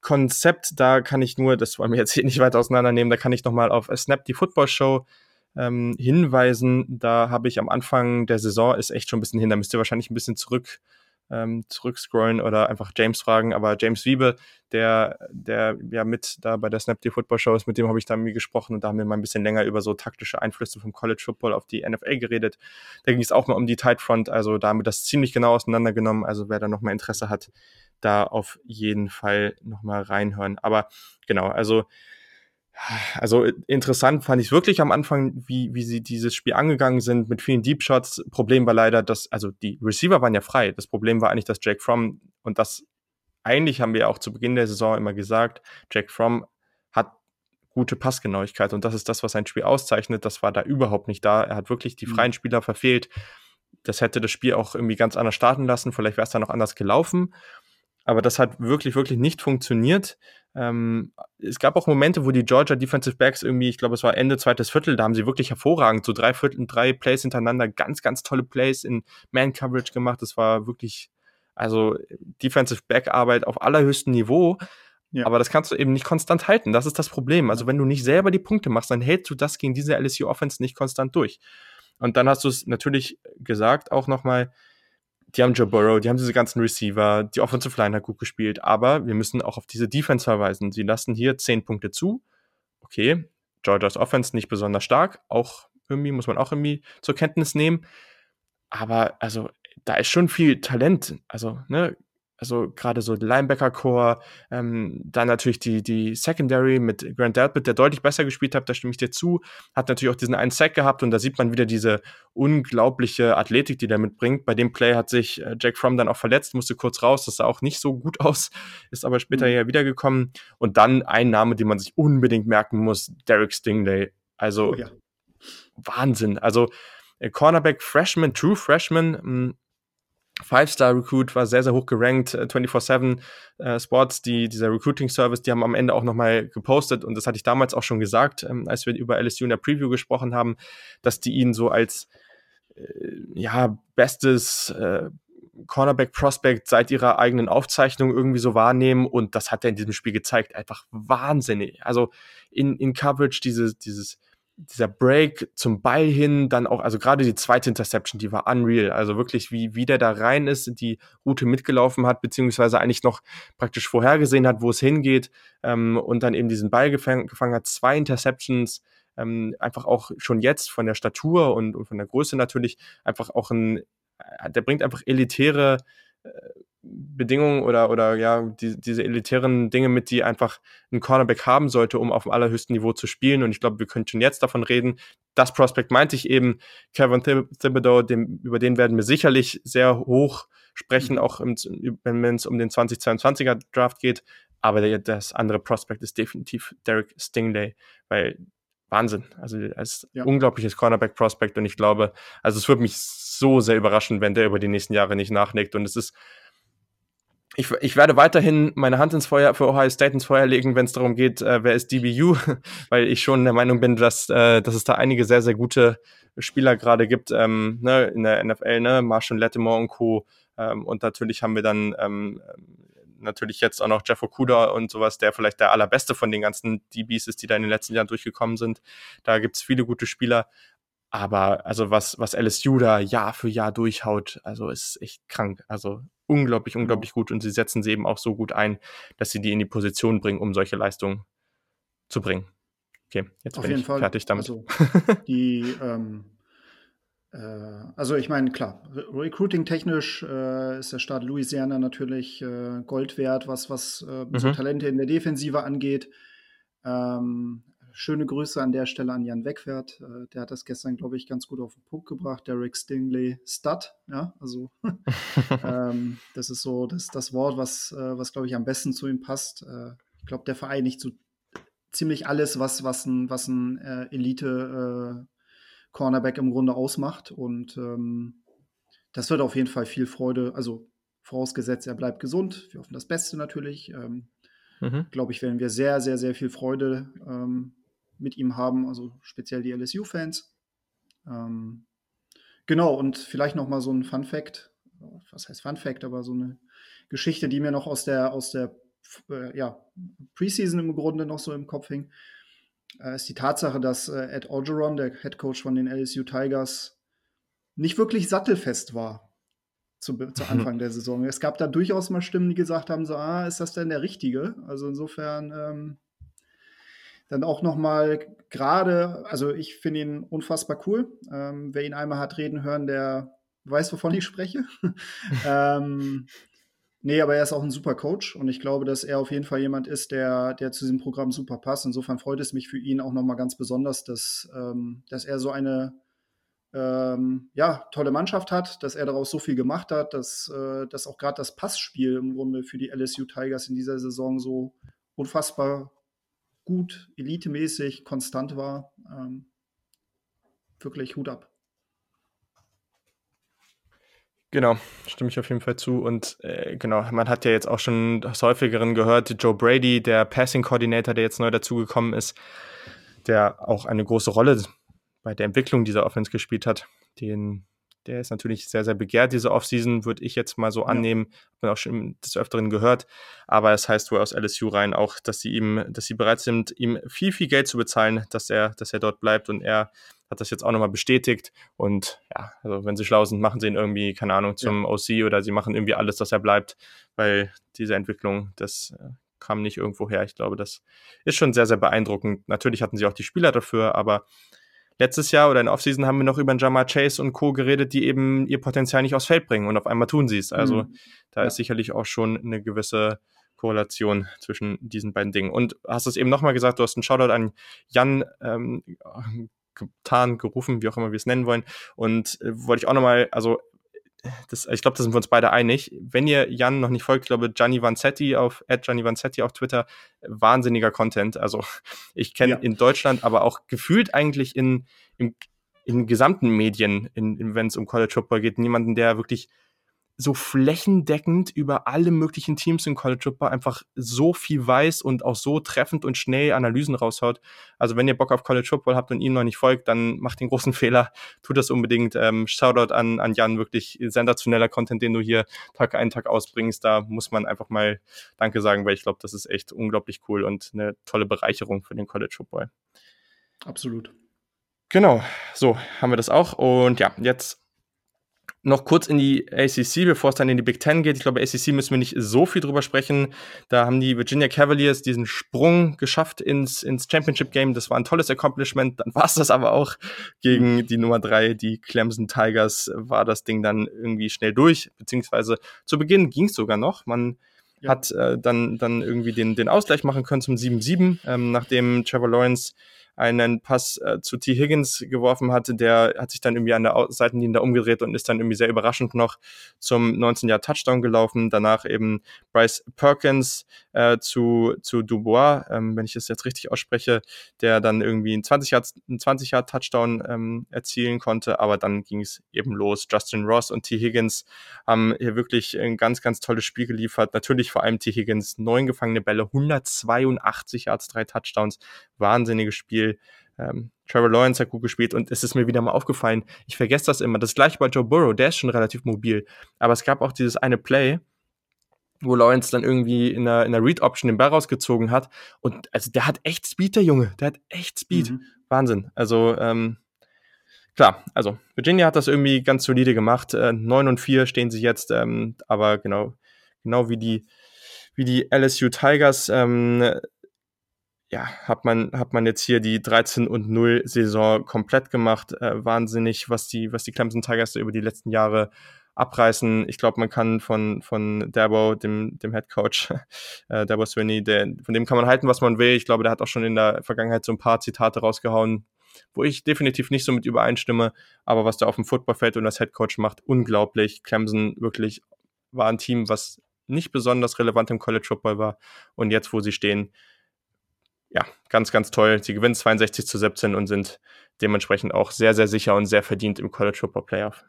Speaker 1: Konzept. Da kann ich nur, das wollen wir jetzt hier nicht weiter auseinandernehmen, da kann ich nochmal auf Snap die Football Show ähm, hinweisen. Da habe ich am Anfang der Saison, ist echt schon ein bisschen hin, da müsst ihr wahrscheinlich ein bisschen zurück ähm, zurückscrollen oder einfach James fragen. Aber James Wiebe, der, der ja mit da bei der Snap Football Show ist, mit dem habe ich da irgendwie gesprochen und da haben wir mal ein bisschen länger über so taktische Einflüsse vom College Football auf die NFL geredet. Da ging es auch mal um die Tight Front, also da haben wir das ziemlich genau auseinandergenommen. Also wer da noch mal Interesse hat, da auf jeden Fall noch mal reinhören. Aber genau, also also interessant fand ich wirklich am Anfang, wie, wie sie dieses Spiel angegangen sind mit vielen Deep Shots. Problem war leider, dass, also die Receiver waren ja frei. Das Problem war eigentlich, dass Jack Fromm, und das eigentlich haben wir auch zu Beginn der Saison immer gesagt, Jack Fromm hat gute Passgenauigkeit und das ist das, was sein Spiel auszeichnet. Das war da überhaupt nicht da. Er hat wirklich die mhm. freien Spieler verfehlt. Das hätte das Spiel auch irgendwie ganz anders starten lassen. Vielleicht wäre es da noch anders gelaufen. Aber das hat wirklich, wirklich nicht funktioniert. Ähm, es gab auch Momente, wo die Georgia Defensive Backs irgendwie, ich glaube, es war Ende zweites Viertel, da haben sie wirklich hervorragend so drei Viertel, drei Plays hintereinander, ganz, ganz tolle Plays in Man-Coverage gemacht. Das war wirklich, also Defensive Back-Arbeit auf allerhöchstem Niveau. Ja. Aber das kannst du eben nicht konstant halten. Das ist das Problem. Also wenn du nicht selber die Punkte machst, dann hältst du das gegen diese LSU Offense nicht konstant durch. Und dann hast du es natürlich gesagt, auch nochmal, die haben Joe Burrow, die haben diese ganzen Receiver, die Offensive Line hat gut gespielt, aber wir müssen auch auf diese Defense verweisen. Sie lassen hier zehn Punkte zu. Okay, Georgias Offense nicht besonders stark, auch irgendwie muss man auch irgendwie zur Kenntnis nehmen. Aber also da ist schon viel Talent. Also, ne, also gerade so Linebacker-Core, ähm, dann natürlich die, die Secondary mit Grant Delpit, der deutlich besser gespielt hat, da stimme ich dir zu, hat natürlich auch diesen einen Sack gehabt und da sieht man wieder diese unglaubliche Athletik, die der mitbringt. Bei dem Play hat sich äh, Jack Fromm dann auch verletzt, musste kurz raus, das sah auch nicht so gut aus, ist aber später mhm. ja wiedergekommen. Und dann ein Name, den man sich unbedingt merken muss, Derek Stingley. Also oh, ja. Wahnsinn. Also äh, Cornerback Freshman, True Freshman, hm, Five-Star-Recruit war sehr, sehr hoch gerankt. 24-7 äh, äh, Sports, die, dieser Recruiting-Service, die haben am Ende auch nochmal gepostet und das hatte ich damals auch schon gesagt, ähm, als wir über LSU in der Preview gesprochen haben, dass die ihn so als äh, ja, bestes äh, Cornerback-Prospect seit ihrer eigenen Aufzeichnung irgendwie so wahrnehmen und das hat er in diesem Spiel gezeigt. Einfach wahnsinnig. Also in, in Coverage dieses, dieses dieser Break zum Ball hin, dann auch, also gerade die zweite Interception, die war unreal. Also wirklich, wie, wie der da rein ist, die Route mitgelaufen hat, beziehungsweise eigentlich noch praktisch vorhergesehen hat, wo es hingeht ähm, und dann eben diesen Ball gefang, gefangen hat. Zwei Interceptions, ähm, einfach auch schon jetzt von der Statur und, und von der Größe natürlich einfach auch ein, äh, der bringt einfach elitäre äh, Bedingungen oder, oder ja, die, diese elitären Dinge mit, die einfach ein Cornerback haben sollte, um auf dem allerhöchsten Niveau zu spielen. Und ich glaube, wir können schon jetzt davon reden. Das Prospect meinte ich eben, Kevin Thibodeau, dem, über den werden wir sicherlich sehr hoch sprechen, auch im, wenn es um den 2022er Draft geht. Aber der, das andere Prospect ist definitiv Derek Stingley, weil Wahnsinn. Also als ja. unglaubliches Cornerback-Prospect und ich glaube, also es würde mich so sehr überraschen, wenn der über die nächsten Jahre nicht nachlegt. Und es ist ich, ich werde weiterhin meine Hand ins Feuer für Ohio State ins Feuer legen, wenn es darum geht, äh, wer ist DBU, weil ich schon der Meinung bin, dass, äh, dass es da einige sehr, sehr gute Spieler gerade gibt ähm, ne, in der NFL, ne, Marshall Lattimore und Co. Ähm, und natürlich haben wir dann ähm, natürlich jetzt auch noch Jeff Okuda und sowas, der vielleicht der allerbeste von den ganzen DBs ist, die da in den letzten Jahren durchgekommen sind. Da gibt's viele gute Spieler. Aber also was, was LSU da Jahr für Jahr durchhaut, also ist echt krank. Also unglaublich, genau. unglaublich gut und sie setzen sie eben auch so gut ein, dass sie die in die Position bringen, um solche Leistungen zu bringen. Okay, jetzt Auf bin ich Fall. fertig damit.
Speaker 2: Also, die, ähm, äh, also ich meine, klar, recruiting-technisch äh, ist der Staat Louisiana natürlich äh, Gold wert, was, was äh, mhm. so Talente in der Defensive angeht. Ähm, schöne Grüße an der Stelle an Jan Wegwert. Äh, der hat das gestern, glaube ich, ganz gut auf den Punkt gebracht. Derek Stingley Stud, ja, also ähm, das ist so das, das Wort, was, äh, was glaube ich, am besten zu ihm passt. Äh, ich glaube, der vereinigt so ziemlich alles, was, was ein, was ein äh, Elite-Cornerback äh, im Grunde ausmacht. Und ähm, das wird auf jeden Fall viel Freude, also vorausgesetzt, er bleibt gesund. Wir hoffen das Beste natürlich. Ähm, mhm. glaube ich, werden wir sehr, sehr, sehr viel Freude ähm, mit ihm haben, also speziell die LSU-Fans. Ähm, genau, und vielleicht noch mal so ein Fun Fact, was heißt Fun Fact, aber so eine Geschichte, die mir noch aus der, aus der äh, ja, Preseason im Grunde noch so im Kopf hing, äh, ist die Tatsache, dass äh, Ed Orgeron, der Head Coach von den LSU Tigers, nicht wirklich sattelfest war zu, zu Anfang der Saison. Es gab da durchaus mal Stimmen, die gesagt haben, so, ah, ist das denn der Richtige? Also insofern ähm, dann auch noch mal gerade, also ich finde ihn unfassbar cool. Ähm, wer ihn einmal hat reden hören, der weiß, wovon ich spreche. ähm, nee, aber er ist auch ein super Coach und ich glaube, dass er auf jeden Fall jemand ist, der, der zu diesem Programm super passt. Insofern freut es mich für ihn auch noch mal ganz besonders, dass, ähm, dass er so eine ähm, ja, tolle Mannschaft hat, dass er daraus so viel gemacht hat, dass, äh, dass auch gerade das Passspiel im Grunde für die LSU Tigers in dieser Saison so unfassbar gut, elitemäßig, konstant war. Ähm, wirklich Hut ab.
Speaker 1: Genau, stimme ich auf jeden Fall zu. Und äh, genau, man hat ja jetzt auch schon des häufigeren gehört, Joe Brady, der Passing Coordinator, der jetzt neu dazugekommen ist, der auch eine große Rolle bei der Entwicklung dieser Offense gespielt hat. Den der ist natürlich sehr, sehr begehrt, diese Offseason, würde ich jetzt mal so annehmen. Ja. Haben auch schon des Öfteren gehört. Aber es heißt wohl aus LSU rein auch, dass sie ihm, dass sie bereit sind, ihm viel, viel Geld zu bezahlen, dass er, dass er dort bleibt. Und er hat das jetzt auch nochmal bestätigt. Und ja, also wenn sie schlau sind, machen sie ihn irgendwie, keine Ahnung, zum ja. OC oder sie machen irgendwie alles, dass er bleibt, weil diese Entwicklung, das äh, kam nicht irgendwo her. Ich glaube, das ist schon sehr, sehr beeindruckend. Natürlich hatten sie auch die Spieler dafür, aber letztes Jahr oder in Offseason haben wir noch über Jamar Chase und Co. geredet, die eben ihr Potenzial nicht aufs Feld bringen und auf einmal tun sie es. Also mhm. da ist sicherlich auch schon eine gewisse Korrelation zwischen diesen beiden Dingen. Und hast es eben nochmal gesagt, du hast einen Shoutout an Jan ähm, getan, gerufen, wie auch immer wir es nennen wollen. Und äh, wollte ich auch nochmal, also das, ich glaube, da sind wir uns beide einig. Wenn ihr Jan noch nicht folgt, ich glaube, Gianni Vanzetti auf Gianni Vanzetti auf Twitter, wahnsinniger Content. Also ich kenne ja. in Deutschland, aber auch gefühlt eigentlich in, im, in gesamten Medien, in, in wenn es um College Football geht, niemanden, der wirklich so flächendeckend über alle möglichen Teams in College Football einfach so viel weiß und auch so treffend und schnell Analysen raushaut. Also wenn ihr Bock auf College Football habt und ihm noch nicht folgt, dann macht den großen Fehler, tut das unbedingt. Ähm, Shoutout an, an Jan, wirklich sensationeller Content, den du hier Tag ein, Tag ausbringst. Da muss man einfach mal Danke sagen, weil ich glaube, das ist echt unglaublich cool und eine tolle Bereicherung für den College Football.
Speaker 2: Absolut.
Speaker 1: Genau, so haben wir das auch. Und ja, jetzt noch kurz in die ACC, bevor es dann in die Big Ten geht. Ich glaube, ACC müssen wir nicht so viel drüber sprechen. Da haben die Virginia Cavaliers diesen Sprung geschafft ins, ins Championship Game. Das war ein tolles Accomplishment. Dann war es das aber auch gegen die Nummer drei, die Clemson Tigers, war das Ding dann irgendwie schnell durch. Beziehungsweise zu Beginn ging es sogar noch. Man ja. hat äh, dann, dann irgendwie den, den Ausgleich machen können zum 7-7, ähm, nachdem Trevor Lawrence einen Pass äh, zu T. Higgins geworfen hatte. Der hat sich dann irgendwie an der Seitenlinie da umgedreht und ist dann irgendwie sehr überraschend noch zum 19 Jahr Touchdown gelaufen. Danach eben Bryce Perkins äh, zu, zu Dubois, ähm, wenn ich es jetzt richtig ausspreche, der dann irgendwie ein 20 Jahr, ein 20 Jahr Touchdown ähm, erzielen konnte. Aber dann ging es eben los. Justin Ross und T. Higgins haben hier wirklich ein ganz, ganz tolles Spiel geliefert. Natürlich vor allem T. Higgins, neun gefangene Bälle, 182 Yards, drei Touchdowns. Wahnsinniges Spiel. Spiel. Ähm, Trevor Lawrence hat gut gespielt und es ist mir wieder mal aufgefallen, ich vergesse das immer. Das gleiche bei Joe Burrow, der ist schon relativ mobil. Aber es gab auch dieses eine Play, wo Lawrence dann irgendwie in der, in der Read-Option den Ball rausgezogen hat. Und also der hat echt Speed, der Junge. Der hat echt Speed. Mhm. Wahnsinn. Also, ähm, klar, also Virginia hat das irgendwie ganz solide gemacht. Äh, 9 und 4 stehen sie jetzt, ähm, aber genau, genau wie die, wie die LSU Tigers. Ähm, ja, hat man, hat man jetzt hier die 13 und 0 Saison komplett gemacht. Äh, wahnsinnig, was die, was die Clemson Tigers über die letzten Jahre abreißen. Ich glaube, man kann von, von Dabo, dem, dem Head Coach, äh, Dabo Swinney, der, von dem kann man halten, was man will. Ich glaube, der hat auch schon in der Vergangenheit so ein paar Zitate rausgehauen, wo ich definitiv nicht so mit übereinstimme. Aber was da auf dem Footballfeld und als Head Coach macht, unglaublich. Clemson wirklich war ein Team, was nicht besonders relevant im College Football war. Und jetzt, wo sie stehen, ja, ganz, ganz toll. Sie gewinnen 62 zu 17 und sind dementsprechend auch sehr, sehr sicher und sehr verdient im College Football Playoff.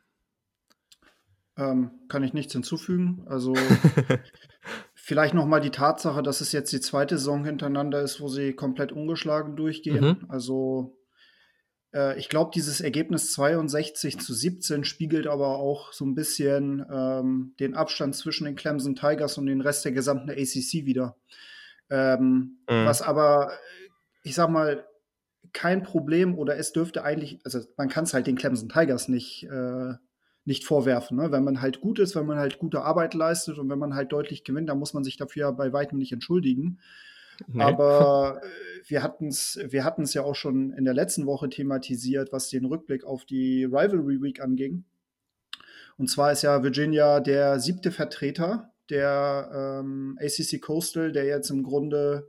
Speaker 2: Ähm, kann ich nichts hinzufügen. Also vielleicht noch mal die Tatsache, dass es jetzt die zweite Saison hintereinander ist, wo sie komplett ungeschlagen durchgehen. Mhm. Also äh, ich glaube, dieses Ergebnis 62 zu 17 spiegelt aber auch so ein bisschen ähm, den Abstand zwischen den Clemson Tigers und den Rest der gesamten ACC wieder. Ähm, mhm. Was aber, ich sag mal, kein Problem oder es dürfte eigentlich, also man kann es halt den Clemson Tigers nicht, äh, nicht vorwerfen. Ne? Wenn man halt gut ist, wenn man halt gute Arbeit leistet und wenn man halt deutlich gewinnt, dann muss man sich dafür bei weitem nicht entschuldigen. Nee. Aber äh, wir hatten es wir hatten's ja auch schon in der letzten Woche thematisiert, was den Rückblick auf die Rivalry Week anging. Und zwar ist ja Virginia der siebte Vertreter der ähm, ACC Coastal, der jetzt im Grunde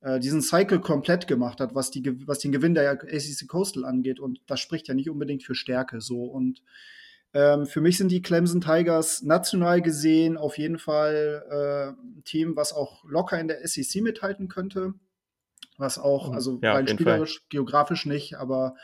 Speaker 2: äh, diesen Cycle komplett gemacht hat, was, die, was den Gewinn der ACC Coastal angeht. Und das spricht ja nicht unbedingt für Stärke so. Und ähm, für mich sind die Clemson Tigers national gesehen auf jeden Fall äh, ein Team, was auch locker in der SEC mithalten könnte. Was auch, mhm. also ja, rein spielerisch, Fall. geografisch nicht, aber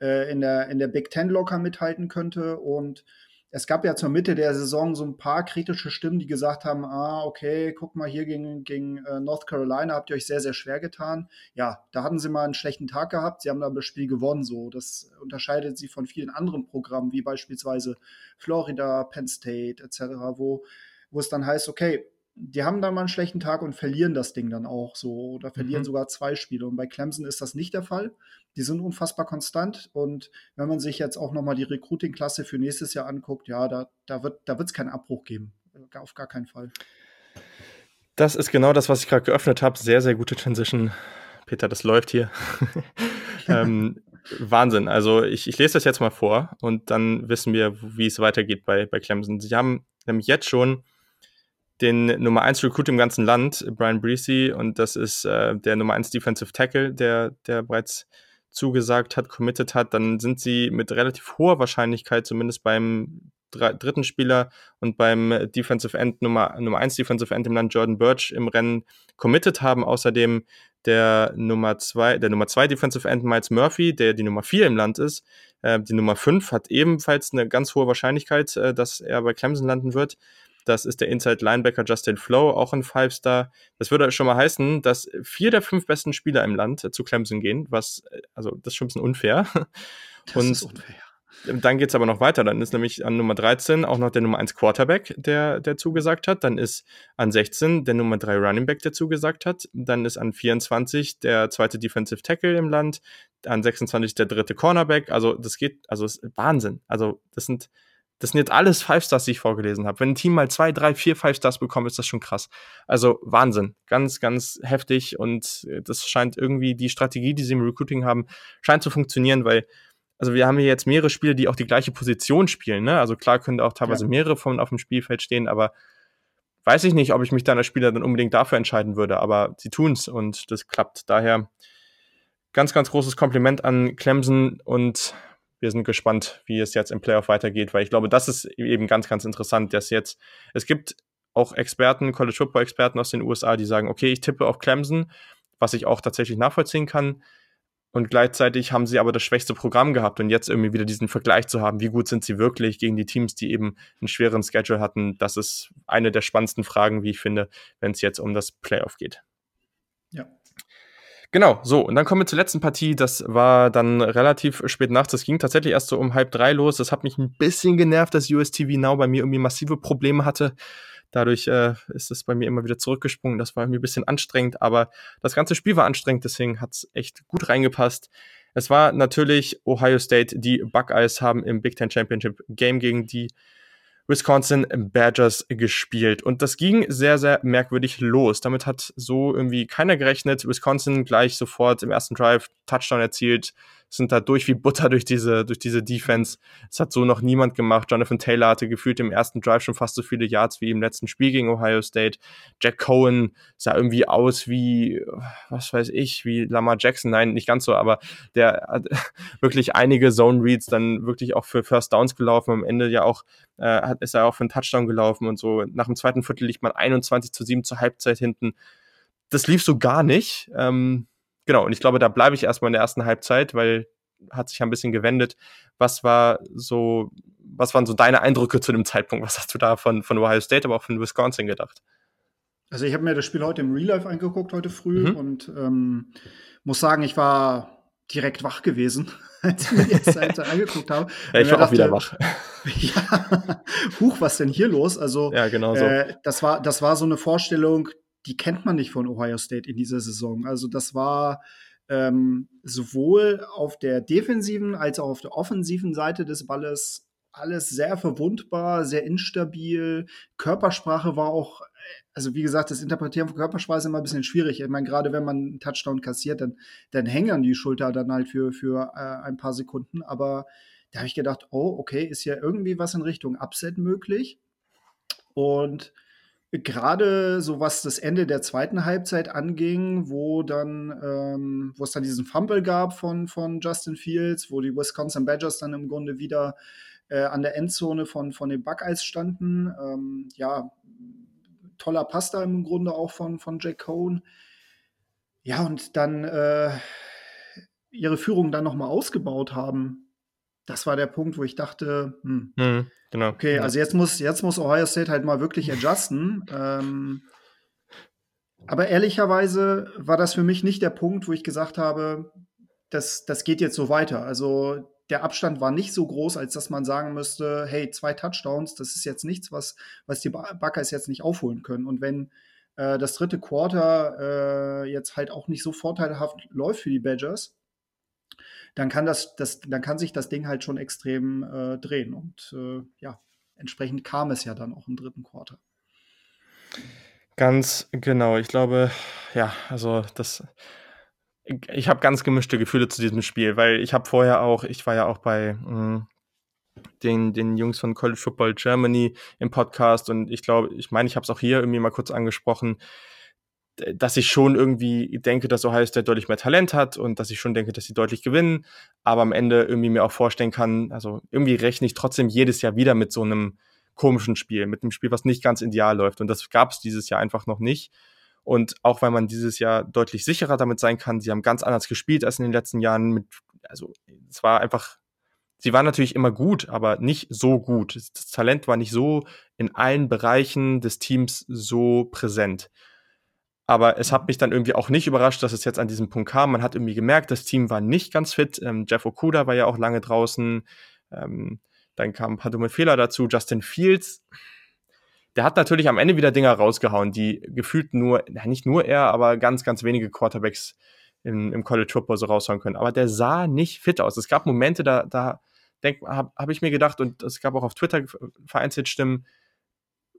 Speaker 2: äh, in, der, in der Big Ten locker mithalten könnte. Und es gab ja zur Mitte der Saison so ein paar kritische Stimmen, die gesagt haben, ah, okay, guck mal, hier gegen, gegen äh, North Carolina habt ihr euch sehr, sehr schwer getan. Ja, da hatten sie mal einen schlechten Tag gehabt, sie haben aber das Spiel gewonnen. So, das unterscheidet sie von vielen anderen Programmen, wie beispielsweise Florida, Penn State etc., wo, wo es dann heißt, okay, die haben dann mal einen schlechten Tag und verlieren das Ding dann auch so oder verlieren mhm. sogar zwei Spiele. Und bei Clemson ist das nicht der Fall. Die sind unfassbar konstant und wenn man sich jetzt auch noch mal die Recruiting-Klasse für nächstes Jahr anguckt, ja, da, da wird da es keinen Abbruch geben. Auf gar keinen Fall.
Speaker 1: Das ist genau das, was ich gerade geöffnet habe. Sehr, sehr gute Transition. Peter, das läuft hier. ähm, Wahnsinn. Also ich, ich lese das jetzt mal vor und dann wissen wir, wie es weitergeht bei, bei Clemson. Sie haben nämlich jetzt schon den Nummer 1 Recruit im ganzen Land, Brian Breesy, und das ist äh, der Nummer 1 Defensive Tackle, der, der bereits zugesagt hat, committed hat, dann sind sie mit relativ hoher Wahrscheinlichkeit, zumindest beim dritten Spieler und beim Defensive End Nummer, Nummer 1 Defensive End im Land Jordan Birch im Rennen committed haben. Außerdem der Nummer 2, der Nummer 2 Defensive End Miles Murphy, der die Nummer 4 im Land ist. Äh, die Nummer 5 hat ebenfalls eine ganz hohe Wahrscheinlichkeit, äh, dass er bei Clemson landen wird. Das ist der Inside Linebacker Justin Flow, auch ein Five-Star. Das würde schon mal heißen, dass vier der fünf besten Spieler im Land zu Clemson gehen, was, also das ist schon ein bisschen unfair. Das Und ist unfair. Dann geht es aber noch weiter. Dann ist nämlich an Nummer 13 auch noch der Nummer 1 Quarterback, der, der zugesagt hat. Dann ist an 16 der Nummer 3 Running Back, der zugesagt hat. Dann ist an 24 der zweite Defensive Tackle im Land. An 26 der dritte Cornerback. Also das geht, also ist Wahnsinn. Also das sind das sind jetzt alles Five Stars, die ich vorgelesen habe. Wenn ein Team mal zwei, drei, vier Five Stars bekommt, ist das schon krass. Also Wahnsinn. Ganz, ganz heftig und äh, das scheint irgendwie die Strategie, die sie im Recruiting haben, scheint zu funktionieren, weil also wir haben hier jetzt mehrere Spieler, die auch die gleiche Position spielen. Ne? Also klar können auch teilweise ja. mehrere von auf dem Spielfeld stehen, aber weiß ich nicht, ob ich mich dann als Spieler dann unbedingt dafür entscheiden würde. Aber sie tun's und das klappt. Daher ganz, ganz großes Kompliment an Clemson und wir sind gespannt, wie es jetzt im Playoff weitergeht, weil ich glaube, das ist eben ganz, ganz interessant, dass jetzt, es gibt auch Experten, College Football Experten aus den USA, die sagen, okay, ich tippe auf Clemson, was ich auch tatsächlich nachvollziehen kann. Und gleichzeitig haben sie aber das schwächste Programm gehabt und jetzt irgendwie wieder diesen Vergleich zu haben, wie gut sind sie wirklich gegen die Teams, die eben einen schweren Schedule hatten, das ist eine der spannendsten Fragen, wie ich finde, wenn es jetzt um das Playoff geht. Genau, so, und dann kommen wir zur letzten Partie. Das war dann relativ spät nachts. Das ging tatsächlich erst so um halb drei los. Das hat mich ein bisschen genervt, dass USTV Now bei mir irgendwie massive Probleme hatte. Dadurch äh, ist es bei mir immer wieder zurückgesprungen. Das war irgendwie ein bisschen anstrengend, aber das ganze Spiel war anstrengend, deswegen hat es echt gut reingepasst. Es war natürlich Ohio State, die Buckeyes haben im Big Ten Championship Game gegen die Wisconsin Badgers gespielt. Und das ging sehr, sehr merkwürdig los. Damit hat so irgendwie keiner gerechnet. Wisconsin gleich sofort im ersten Drive Touchdown erzielt, sind da durch wie Butter durch diese, durch diese Defense. Es hat so noch niemand gemacht. Jonathan Taylor hatte gefühlt im ersten Drive schon fast so viele Yards wie im letzten Spiel gegen Ohio State. Jack Cohen sah irgendwie aus wie, was weiß ich, wie Lamar Jackson. Nein, nicht ganz so, aber der hat wirklich einige Zone Reads dann wirklich auch für First Downs gelaufen. Am Ende ja auch äh, ist er auch für einen Touchdown gelaufen und so. Nach dem zweiten Viertel liegt man 21 zu 7 zur Halbzeit hinten. Das lief so gar nicht. Ähm, genau, und ich glaube, da bleibe ich erstmal in der ersten Halbzeit, weil hat sich ein bisschen gewendet. Was war so, was waren so deine Eindrücke zu dem Zeitpunkt? Was hast du da von, von Ohio State, aber auch von Wisconsin gedacht?
Speaker 2: Also ich habe mir das Spiel heute im Real Life angeguckt, heute früh, mhm. und ähm, muss sagen, ich war direkt wach gewesen, als ich mir die erste Halbzeit angeguckt habe.
Speaker 1: Ja, ich war dachte, auch wieder wach.
Speaker 2: ja, huch, was denn hier los? Also,
Speaker 1: ja, genau so.
Speaker 2: Äh, das, war, das war so eine Vorstellung, die kennt man nicht von Ohio State in dieser Saison. Also das war ähm, sowohl auf der defensiven als auch auf der offensiven Seite des Balles alles sehr verwundbar, sehr instabil. Körpersprache war auch, also wie gesagt, das Interpretieren von Körpersprache ist immer ein bisschen schwierig. Ich meine, gerade wenn man einen Touchdown kassiert, dann, dann hängen die Schulter dann halt für, für äh, ein paar Sekunden. Aber da habe ich gedacht, oh, okay, ist ja irgendwie was in Richtung Upset möglich. Und gerade so was das Ende der zweiten Halbzeit anging, wo dann, ähm, wo es dann diesen Fumble gab von, von Justin Fields, wo die Wisconsin Badgers dann im Grunde wieder äh, an der Endzone von, von den Buckeyes standen. Ähm, ja, toller Pass da im Grunde auch von, von Jack Cohn. Ja, und dann äh, ihre Führung dann nochmal ausgebaut haben das war der Punkt, wo ich dachte, hm, mhm, genau. okay, ja. also jetzt muss, jetzt muss Ohio State halt mal wirklich adjusten. ähm, aber ehrlicherweise war das für mich nicht der Punkt, wo ich gesagt habe, das, das geht jetzt so weiter. Also der Abstand war nicht so groß, als dass man sagen müsste, hey, zwei Touchdowns, das ist jetzt nichts, was, was die Buckeyes jetzt nicht aufholen können. Und wenn äh, das dritte Quarter äh, jetzt halt auch nicht so vorteilhaft läuft für die Badgers, dann kann das, das, dann kann sich das Ding halt schon extrem äh, drehen. Und äh, ja, entsprechend kam es ja dann auch im dritten Quarter.
Speaker 1: Ganz genau. Ich glaube, ja, also das. Ich habe ganz gemischte Gefühle zu diesem Spiel, weil ich habe vorher auch, ich war ja auch bei mh, hm, den, den Jungs von College Football Germany im Podcast und ich glaube, ich meine, ich habe es auch hier irgendwie mal kurz angesprochen, dass ich schon irgendwie denke, dass Ohio State deutlich mehr Talent hat und dass ich schon denke, dass sie deutlich gewinnen, aber am Ende irgendwie mir auch vorstellen kann, also irgendwie rechne ich trotzdem jedes Jahr wieder mit so einem komischen Spiel, mit einem Spiel, was nicht ganz ideal läuft und das gab es dieses Jahr einfach noch nicht. Und auch weil man dieses Jahr deutlich sicherer damit sein kann, sie haben ganz anders gespielt als in den letzten Jahren. Mit, also es war einfach, sie waren natürlich immer gut, aber nicht so gut. Das Talent war nicht so in allen Bereichen des Teams so präsent. Aber es hat mich dann irgendwie auch nicht überrascht, dass es jetzt an diesem Punkt kam. Man hat irgendwie gemerkt, das Team war nicht ganz fit. Ähm, Jeff Okuda war ja auch lange draußen. Ähm, dann kam ein paar dumme Fehler dazu. Justin Fields, der hat natürlich am Ende wieder Dinger rausgehauen, die gefühlt nur, nicht nur er, aber ganz, ganz wenige Quarterbacks im, im College Football so raushauen können. Aber der sah nicht fit aus. Es gab Momente, da, da habe hab ich mir gedacht, und es gab auch auf Twitter vereinzelt Stimmen,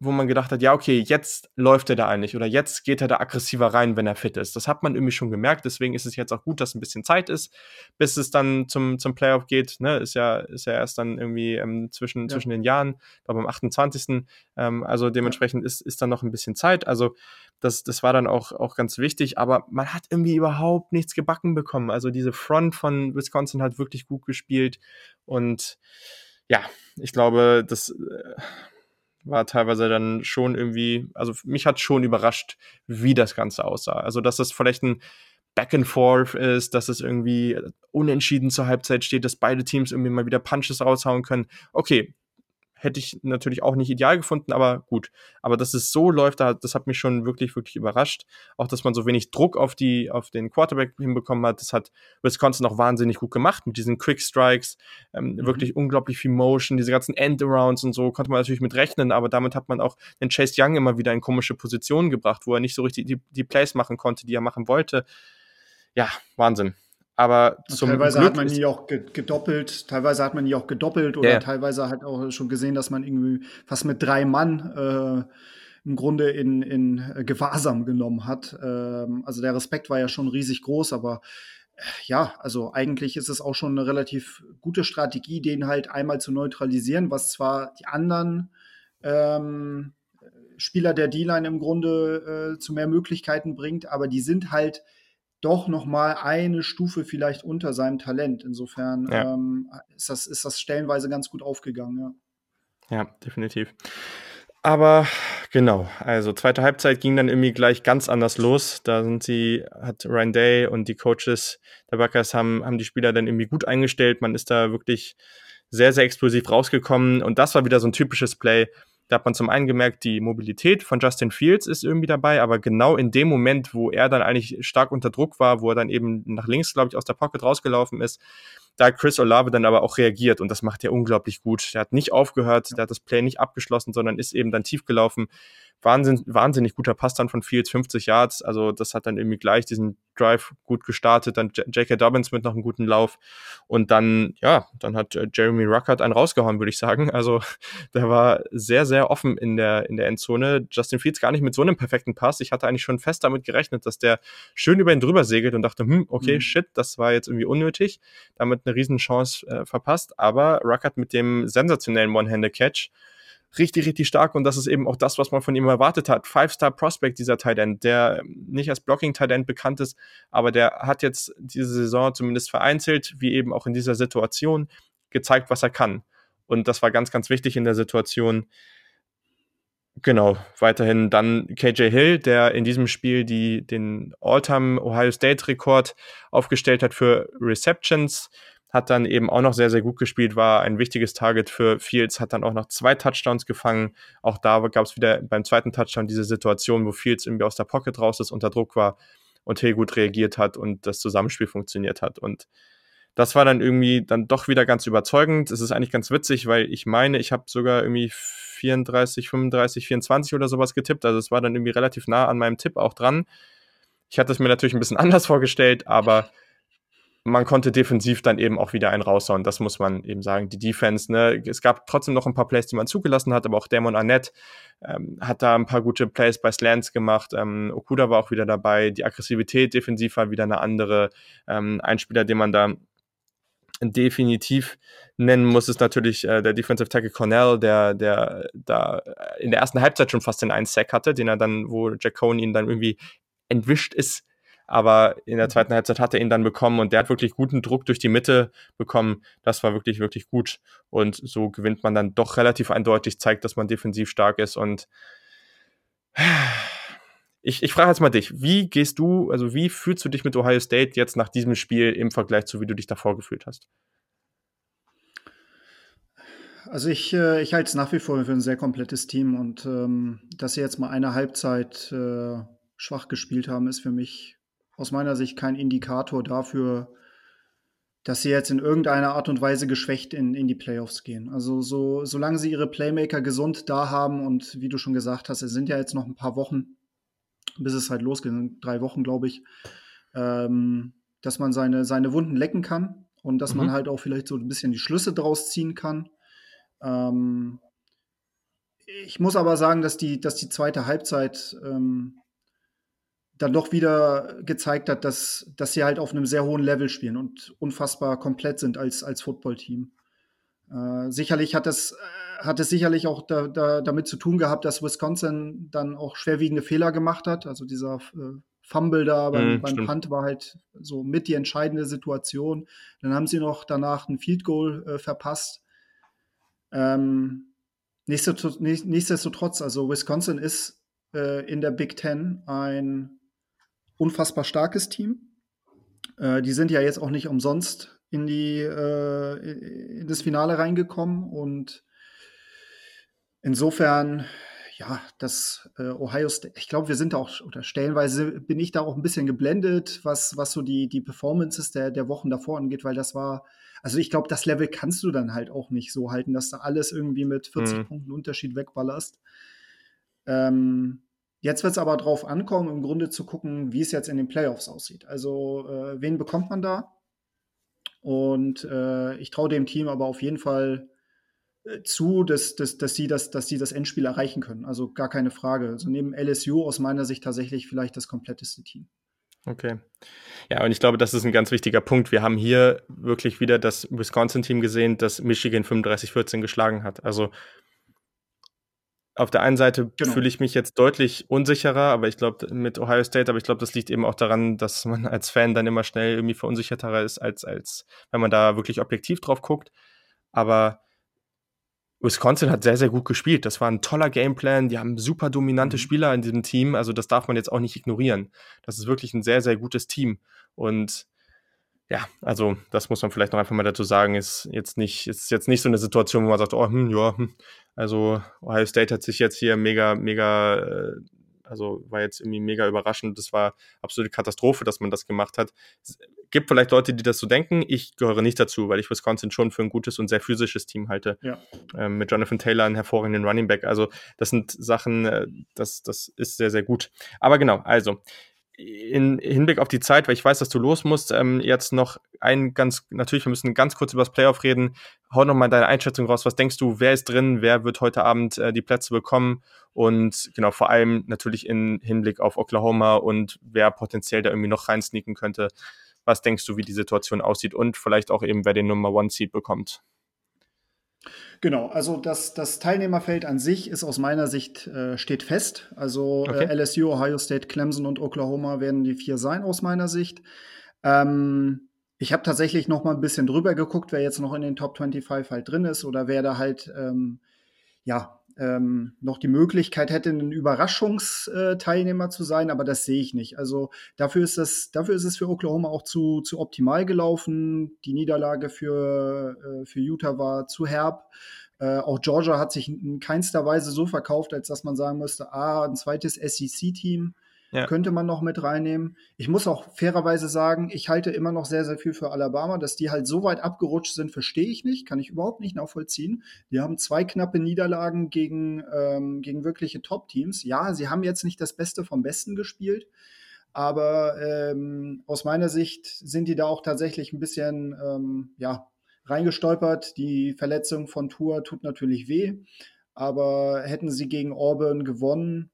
Speaker 1: wo man gedacht hat, ja, okay, jetzt läuft er da eigentlich oder jetzt geht er da aggressiver rein, wenn er fit ist. Das hat man irgendwie schon gemerkt, deswegen ist es jetzt auch gut, dass ein bisschen Zeit ist, bis es dann zum, zum Playoff geht. Ne? Ist ja, ist ja erst dann irgendwie ähm, zwischen, ja. zwischen den Jahren, glaube am 28. Ähm, also dementsprechend ist, ist dann noch ein bisschen Zeit. Also das, das war dann auch, auch ganz wichtig, aber man hat irgendwie überhaupt nichts gebacken bekommen. Also diese Front von Wisconsin hat wirklich gut gespielt und ja, ich glaube, das äh, war teilweise dann schon irgendwie, also mich hat schon überrascht, wie das Ganze aussah. Also, dass das vielleicht ein Back and Forth ist, dass es irgendwie unentschieden zur Halbzeit steht, dass beide Teams irgendwie mal wieder Punches raushauen können. Okay, hätte ich natürlich auch nicht ideal gefunden, aber gut. Aber dass es so läuft, das hat mich schon wirklich, wirklich überrascht. Auch, dass man so wenig Druck auf die, auf den Quarterback hinbekommen hat, das hat Wisconsin auch wahnsinnig gut gemacht mit diesen Quick Strikes, ähm, mhm. wirklich unglaublich viel Motion, diese ganzen Endarounds und so konnte man natürlich mit rechnen, aber damit hat man auch den Chase Young immer wieder in komische Positionen gebracht, wo er nicht so richtig die, die Plays machen konnte, die er machen wollte. Ja, Wahnsinn. Aber
Speaker 2: zum teilweise Glück hat man die auch gedoppelt, teilweise hat man die auch gedoppelt oder yeah. teilweise hat auch schon gesehen, dass man irgendwie fast mit drei Mann äh, im Grunde in, in Gewahrsam genommen hat. Ähm, also der Respekt war ja schon riesig groß, aber äh, ja, also eigentlich ist es auch schon eine relativ gute Strategie, den halt einmal zu neutralisieren, was zwar die anderen ähm, Spieler der D-Line im Grunde äh, zu mehr Möglichkeiten bringt, aber die sind halt doch noch mal eine Stufe vielleicht unter seinem Talent. Insofern ja. ähm, ist, das, ist das stellenweise ganz gut aufgegangen.
Speaker 1: Ja, ja definitiv. Aber genau, also zweite Halbzeit ging dann irgendwie gleich ganz anders los. Da sind sie, hat Ryan Day und die Coaches der Buckers haben, haben die Spieler dann irgendwie gut eingestellt. Man ist da wirklich sehr, sehr explosiv rausgekommen. Und das war wieder so ein typisches Play, da hat man zum einen gemerkt, die Mobilität von Justin Fields ist irgendwie dabei, aber genau in dem Moment, wo er dann eigentlich stark unter Druck war, wo er dann eben nach links, glaube ich, aus der Pocket rausgelaufen ist, da Chris Olave dann aber auch reagiert und das macht er unglaublich gut. Der hat nicht aufgehört, der hat das Play nicht abgeschlossen, sondern ist eben dann tief gelaufen. Wahnsinn, wahnsinnig guter Pass dann von Fields, 50 Yards. Also das hat dann irgendwie gleich diesen Drive gut gestartet. Dann J.K. Dobbins mit noch einem guten Lauf. Und dann, ja, dann hat äh, Jeremy Ruckert einen rausgehauen, würde ich sagen. Also der war sehr, sehr offen in der, in der Endzone. Justin Fields gar nicht mit so einem perfekten Pass. Ich hatte eigentlich schon fest damit gerechnet, dass der schön über ihn drüber segelt und dachte, hm, okay, mhm. shit, das war jetzt irgendwie unnötig. Damit eine Riesenchance äh, verpasst. Aber Ruckert mit dem sensationellen One-Handed-Catch richtig, richtig stark und das ist eben auch das, was man von ihm erwartet hat. Five-Star-Prospect, dieser Tight End, der nicht als Blocking-Tight End bekannt ist, aber der hat jetzt diese Saison zumindest vereinzelt, wie eben auch in dieser Situation, gezeigt, was er kann. Und das war ganz, ganz wichtig in der Situation. Genau, weiterhin dann KJ Hill, der in diesem Spiel die, den All-Time Ohio State-Rekord aufgestellt hat für Receptions hat dann eben auch noch sehr, sehr gut gespielt, war ein wichtiges Target für Fields, hat dann auch noch zwei Touchdowns gefangen. Auch da gab es wieder beim zweiten Touchdown diese Situation, wo Fields irgendwie aus der Pocket raus ist, unter Druck war und Hill gut reagiert hat und das Zusammenspiel funktioniert hat. Und das war dann irgendwie dann doch wieder ganz überzeugend. Es ist eigentlich ganz witzig, weil ich meine, ich habe sogar irgendwie 34, 35, 24 oder sowas getippt. Also es war dann irgendwie relativ nah an meinem Tipp auch dran. Ich hatte es mir natürlich ein bisschen anders vorgestellt, aber man konnte defensiv dann eben auch wieder einen raushauen. Das muss man eben sagen. Die Defense, ne, es gab trotzdem noch ein paar Plays, die man zugelassen hat, aber auch Damon Arnett ähm, hat da ein paar gute Plays bei Slants gemacht. Ähm, Okuda war auch wieder dabei. Die Aggressivität defensiv war wieder eine andere. Ähm, ein Spieler, den man da definitiv nennen muss, ist natürlich äh, der Defensive Tackle Cornell, der, der da in der ersten Halbzeit schon fast den einen Sack hatte, den er dann, wo Jack Cohn ihn dann irgendwie entwischt ist. Aber in der mhm. zweiten Halbzeit hat er ihn dann bekommen und der hat wirklich guten Druck durch die Mitte bekommen. Das war wirklich, wirklich gut. Und so gewinnt man dann doch relativ eindeutig, zeigt, dass man defensiv stark ist und ich, ich frage jetzt mal dich, wie gehst du, also wie fühlst du dich mit Ohio State jetzt nach diesem Spiel im Vergleich zu wie du dich davor gefühlt hast?
Speaker 2: Also ich, äh, ich halte es nach wie vor für ein sehr komplettes Team und ähm, dass sie jetzt mal eine Halbzeit äh, schwach gespielt haben, ist für mich aus meiner Sicht kein Indikator dafür, dass sie jetzt in irgendeiner Art und Weise geschwächt in, in die Playoffs gehen. Also so, solange sie ihre Playmaker gesund da haben und wie du schon gesagt hast, es sind ja jetzt noch ein paar Wochen, bis es halt losgeht, drei Wochen, glaube ich, ähm, dass man seine, seine Wunden lecken kann und dass mhm. man halt auch vielleicht so ein bisschen die Schlüsse draus ziehen kann. Ähm, ich muss aber sagen, dass die, dass die zweite Halbzeit ähm, dann doch wieder gezeigt hat, dass, dass sie halt auf einem sehr hohen Level spielen und unfassbar komplett sind als, als Footballteam. Äh, sicherlich hat es, äh, hat es sicherlich auch da, da, damit zu tun gehabt, dass Wisconsin dann auch schwerwiegende Fehler gemacht hat. Also dieser äh, Fumble da beim, mm, beim Punt war halt so mit die entscheidende Situation. Dann haben sie noch danach ein Field Goal äh, verpasst. Ähm, nichtsdestotrotz, nichtsdestotrotz, also Wisconsin ist äh, in der Big Ten ein unfassbar starkes Team. Äh, die sind ja jetzt auch nicht umsonst in die äh, in das Finale reingekommen und insofern ja, das äh, Ohio State, ich glaube, wir sind da auch, oder stellenweise bin ich da auch ein bisschen geblendet, was, was so die, die Performances der, der Wochen davor angeht, weil das war, also ich glaube, das Level kannst du dann halt auch nicht so halten, dass du alles irgendwie mit 40 mhm. Punkten Unterschied wegballerst. Ähm, jetzt wird es aber drauf ankommen, im Grunde zu gucken, wie es jetzt in den Playoffs aussieht. Also, äh, wen bekommt man da? Und äh, ich traue dem Team aber auf jeden Fall äh, zu, dass, dass, dass, sie das, dass sie das Endspiel erreichen können. Also gar keine Frage. Also neben LSU aus meiner Sicht tatsächlich vielleicht das kompletteste Team.
Speaker 1: Okay. Ja, und ich glaube, das ist ein ganz wichtiger Punkt. Wir haben hier wirklich wieder das Wisconsin-Team gesehen, das Michigan 35-14 geschlagen hat. Also auf der einen Seite genau. fühle ich mich jetzt deutlich unsicherer, aber ich glaube mit Ohio State, aber ich glaube, das liegt eben auch daran, dass man als Fan dann immer schnell irgendwie verunsicherter ist, als, als wenn man da wirklich objektiv drauf guckt. Aber Wisconsin hat sehr, sehr gut gespielt. Das war ein toller Gameplan. Die haben super dominante mhm. Spieler in diesem Team. Also das darf man jetzt auch nicht ignorieren. Das ist wirklich ein sehr, sehr gutes Team. Und ja, also das muss man vielleicht noch einfach mal dazu sagen, ist jetzt nicht, ist jetzt nicht so eine Situation, wo man sagt, oh, hm, ja, hm. Also Ohio State hat sich jetzt hier mega, mega, äh, also war jetzt irgendwie mega überraschend. Das war absolute Katastrophe, dass man das gemacht hat. Es gibt vielleicht Leute, die das so denken. Ich gehöre nicht dazu, weil ich Wisconsin schon für ein gutes und sehr physisches Team halte. Ja. Ähm, mit Jonathan Taylor, einen hervorragenden Running Back. Also das sind Sachen, äh, das, das ist sehr, sehr gut. Aber genau, also in Hinblick auf die Zeit, weil ich weiß, dass du los musst, ähm, jetzt noch ein ganz, natürlich, wir müssen ganz kurz über das Playoff reden. Hau noch mal deine Einschätzung raus. Was denkst du, wer ist drin? Wer wird heute Abend äh, die Plätze bekommen? Und genau, vor allem natürlich in Hinblick auf Oklahoma und wer potenziell da irgendwie noch reinsneaken könnte. Was denkst du, wie die Situation aussieht? Und vielleicht auch eben, wer den Nummer One Seed bekommt?
Speaker 2: Genau, also das, das Teilnehmerfeld an sich ist aus meiner Sicht äh, steht fest. Also äh, okay. äh, LSU, Ohio State, Clemson und Oklahoma werden die vier sein aus meiner Sicht. Ähm, ich habe tatsächlich noch mal ein bisschen drüber geguckt, wer jetzt noch in den Top 25 halt drin ist oder wer da halt ähm, ja ähm, noch die Möglichkeit hätte, ein Überraschungsteilnehmer zu sein, aber das sehe ich nicht. Also dafür ist das, dafür ist es für Oklahoma auch zu, zu optimal gelaufen. Die Niederlage für, äh, für Utah war zu herb. Äh, auch Georgia hat sich in keinster Weise so verkauft, als dass man sagen müsste, ah, ein zweites SEC-Team. Ja. könnte man noch mit reinnehmen. Ich muss auch fairerweise sagen, ich halte immer noch sehr, sehr viel für Alabama. Dass die halt so weit abgerutscht sind, verstehe ich nicht, kann ich überhaupt nicht nachvollziehen. Die haben zwei knappe Niederlagen gegen, ähm, gegen wirkliche Top-Teams. Ja, sie haben jetzt nicht das Beste vom Besten gespielt, aber ähm, aus meiner Sicht sind die da auch tatsächlich ein bisschen ähm, ja, reingestolpert. Die Verletzung von Tour tut natürlich weh, aber hätten sie gegen Auburn gewonnen,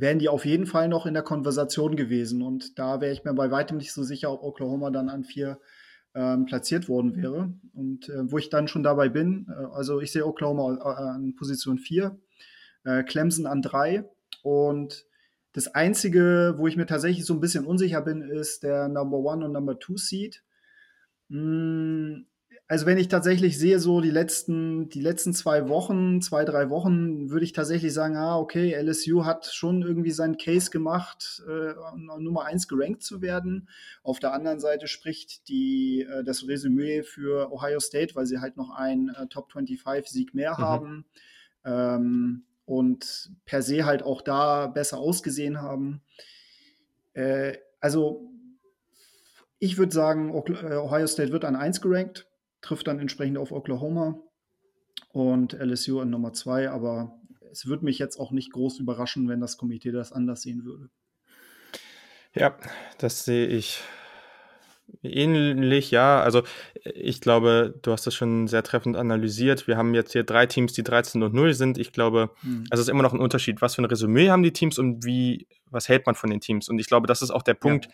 Speaker 2: wären die auf jeden Fall noch in der Konversation gewesen. Und da wäre ich mir bei weitem nicht so sicher, ob Oklahoma dann an vier ähm, platziert worden wäre. Und äh, wo ich dann schon dabei bin, äh, also ich sehe Oklahoma äh, an Position 4, äh, Clemson an 3 und das Einzige, wo ich mir tatsächlich so ein bisschen unsicher bin, ist der Number One und Number Two Seed. Hm, also wenn ich tatsächlich sehe, so die letzten, die letzten zwei Wochen, zwei, drei Wochen, würde ich tatsächlich sagen, ah, okay, LSU hat schon irgendwie seinen Case gemacht, äh, Nummer eins gerankt zu werden. Auf der anderen Seite spricht die, äh, das Resümee für Ohio State, weil sie halt noch einen äh, Top 25 Sieg mehr mhm. haben. Ähm, und per se halt auch da besser ausgesehen haben. Äh, also ich würde sagen, äh, Ohio State wird an 1 gerankt trifft dann entsprechend auf Oklahoma und LSU an Nummer 2, aber es würde mich jetzt auch nicht groß überraschen, wenn das Komitee das anders sehen würde.
Speaker 1: Ja, das sehe ich ähnlich, ja. Also ich glaube, du hast das schon sehr treffend analysiert. Wir haben jetzt hier drei Teams, die 13 und 0 sind. Ich glaube, hm. also es ist immer noch ein Unterschied, was für ein Resümee haben die Teams und wie, was hält man von den Teams. Und ich glaube, das ist auch der Punkt, ja.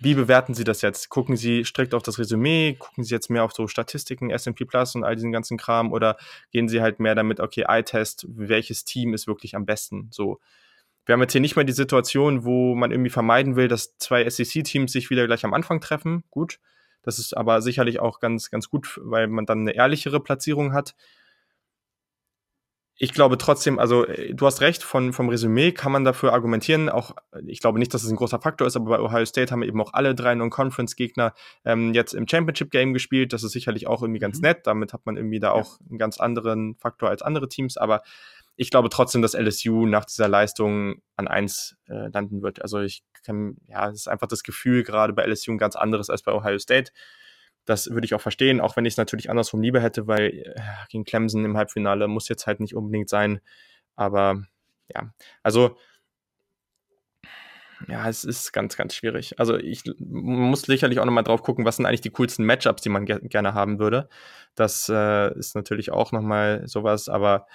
Speaker 1: Wie bewerten Sie das jetzt? Gucken Sie strikt auf das Resümee? Gucken Sie jetzt mehr auf so Statistiken, S&P Plus und all diesen ganzen Kram? Oder gehen Sie halt mehr damit, okay, Eye-Test, welches Team ist wirklich am besten? So. Wir haben jetzt hier nicht mal die Situation, wo man irgendwie vermeiden will, dass zwei SEC-Teams sich wieder gleich am Anfang treffen. Gut. Das ist aber sicherlich auch ganz, ganz gut, weil man dann eine ehrlichere Platzierung hat ich glaube trotzdem, also äh, du hast recht, von, vom Resümee kann man dafür argumentieren. Auch ich glaube nicht, dass es ein großer Faktor ist, aber bei Ohio State haben wir eben auch alle drei Non-Conference-Gegner ähm, jetzt im Championship-Game gespielt. Das ist sicherlich auch irgendwie ganz mhm. nett. Damit hat man irgendwie da ja. auch einen ganz anderen Faktor als andere Teams. Aber ich glaube trotzdem, dass LSU nach dieser Leistung an eins äh, landen wird. Also ich kann, ja, es ist einfach das Gefühl gerade bei LSU ein ganz anderes als bei Ohio State. Das würde ich auch verstehen, auch wenn ich es natürlich andersrum lieber hätte, weil äh, gegen Clemson im Halbfinale muss jetzt halt nicht unbedingt sein. Aber ja, also ja, es ist ganz, ganz schwierig. Also ich muss sicherlich auch nochmal drauf gucken, was sind eigentlich die coolsten Matchups, die man ge gerne haben würde. Das äh, ist natürlich auch nochmal sowas, aber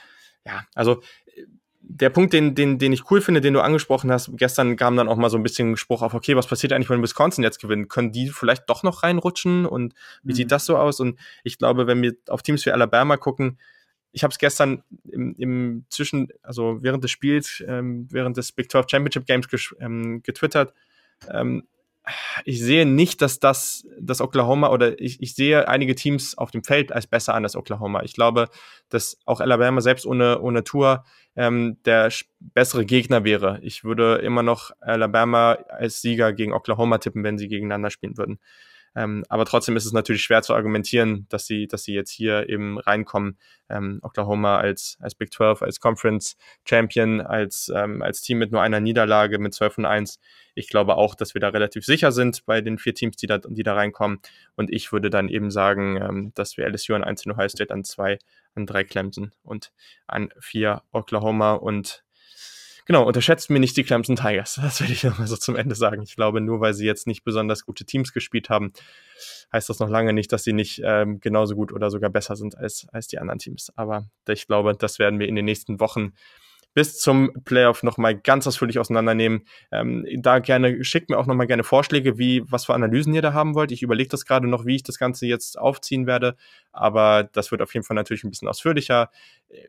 Speaker 1: ja, also der Punkt, den, den, den ich cool finde, den du angesprochen hast, gestern kam dann auch mal so ein bisschen Spruch auf, okay, was passiert eigentlich, wenn Wisconsin jetzt gewinnt? Können die vielleicht doch noch reinrutschen? Und wie mhm. sieht das so aus? Und ich glaube, wenn wir auf Teams wie Alabama gucken, ich habe es gestern im, im Zwischen, also während des Spiels, ähm, während des Big 12 Championship Games ähm, getwittert, ähm, ich sehe nicht, dass das, das Oklahoma oder ich, ich sehe einige Teams auf dem Feld als besser an als Oklahoma. Ich glaube, dass auch Alabama selbst ohne, ohne Tour ähm, der bessere Gegner wäre. Ich würde immer noch Alabama als Sieger gegen Oklahoma tippen, wenn sie gegeneinander spielen würden. Ähm, aber trotzdem ist es natürlich schwer zu argumentieren, dass sie, dass sie jetzt hier eben reinkommen. Ähm, Oklahoma als, als Big 12, als Conference Champion, als, ähm, als Team mit nur einer Niederlage mit 12 und 1. Ich glaube auch, dass wir da relativ sicher sind bei den vier Teams, die da, die da reinkommen. Und ich würde dann eben sagen, ähm, dass wir LSU an 1 in Ohio State, an 2 an 3 Clemson und an 4 Oklahoma und Genau, unterschätzt mir nicht die Clemson Tigers. Das will ich nochmal so zum Ende sagen. Ich glaube, nur weil sie jetzt nicht besonders gute Teams gespielt haben, heißt das noch lange nicht, dass sie nicht ähm, genauso gut oder sogar besser sind als, als die anderen Teams. Aber ich glaube, das werden wir in den nächsten Wochen bis zum Playoff nochmal ganz ausführlich auseinandernehmen. Ähm, da gerne, schickt mir auch nochmal gerne Vorschläge, wie, was für Analysen ihr da haben wollt. Ich überlege das gerade noch, wie ich das Ganze jetzt aufziehen werde, aber das wird auf jeden Fall natürlich ein bisschen ausführlicher.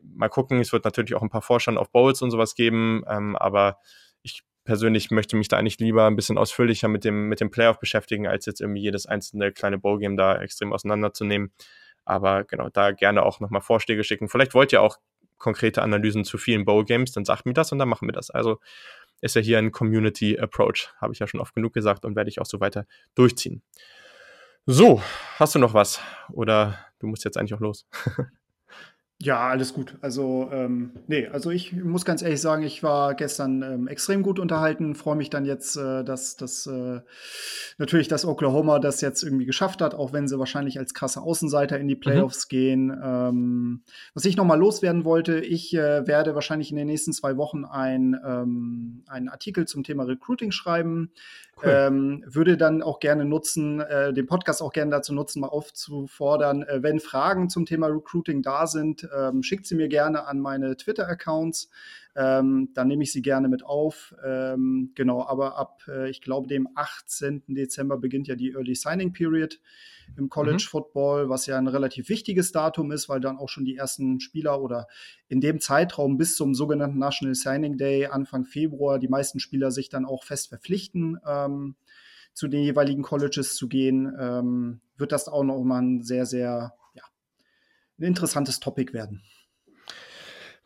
Speaker 1: Mal gucken, es wird natürlich auch ein paar Vorstand auf Bowls und sowas geben, ähm, aber ich persönlich möchte mich da eigentlich lieber ein bisschen ausführlicher mit dem, mit dem Playoff beschäftigen, als jetzt irgendwie jedes einzelne kleine Bowlgame da extrem auseinanderzunehmen. Aber genau, da gerne auch nochmal Vorschläge schicken. Vielleicht wollt ihr auch konkrete Analysen zu vielen Bowl-Games, dann sagt mir das und dann machen wir das. Also ist ja hier ein Community Approach, habe ich ja schon oft genug gesagt und werde ich auch so weiter durchziehen. So, hast du noch was? Oder du musst jetzt eigentlich auch los?
Speaker 2: Ja, alles gut. Also, ähm, nee, also ich muss ganz ehrlich sagen, ich war gestern ähm, extrem gut unterhalten. Freue mich dann jetzt, äh, dass, dass äh, natürlich, dass Oklahoma das jetzt irgendwie geschafft hat, auch wenn sie wahrscheinlich als krasse Außenseiter in die mhm. Playoffs mhm. gehen. Ähm, was ich noch mal loswerden wollte, ich äh, werde wahrscheinlich in den nächsten zwei Wochen ein, ähm, einen Artikel zum Thema Recruiting schreiben. Cool. Ähm, würde dann auch gerne nutzen, äh, den Podcast auch gerne dazu nutzen, mal aufzufordern, äh, wenn Fragen zum Thema Recruiting da sind, ähm, schickt sie mir gerne an meine Twitter-Accounts. Ähm, dann nehme ich sie gerne mit auf. Ähm, genau, aber ab, äh, ich glaube, dem 18. Dezember beginnt ja die Early Signing Period im College mhm. Football, was ja ein relativ wichtiges Datum ist, weil dann auch schon die ersten Spieler oder in dem Zeitraum bis zum sogenannten National Signing Day Anfang Februar die meisten Spieler sich dann auch fest verpflichten. Ähm, zu den jeweiligen Colleges zu gehen, ähm, wird das auch noch mal ein sehr, sehr ein interessantes Topic werden.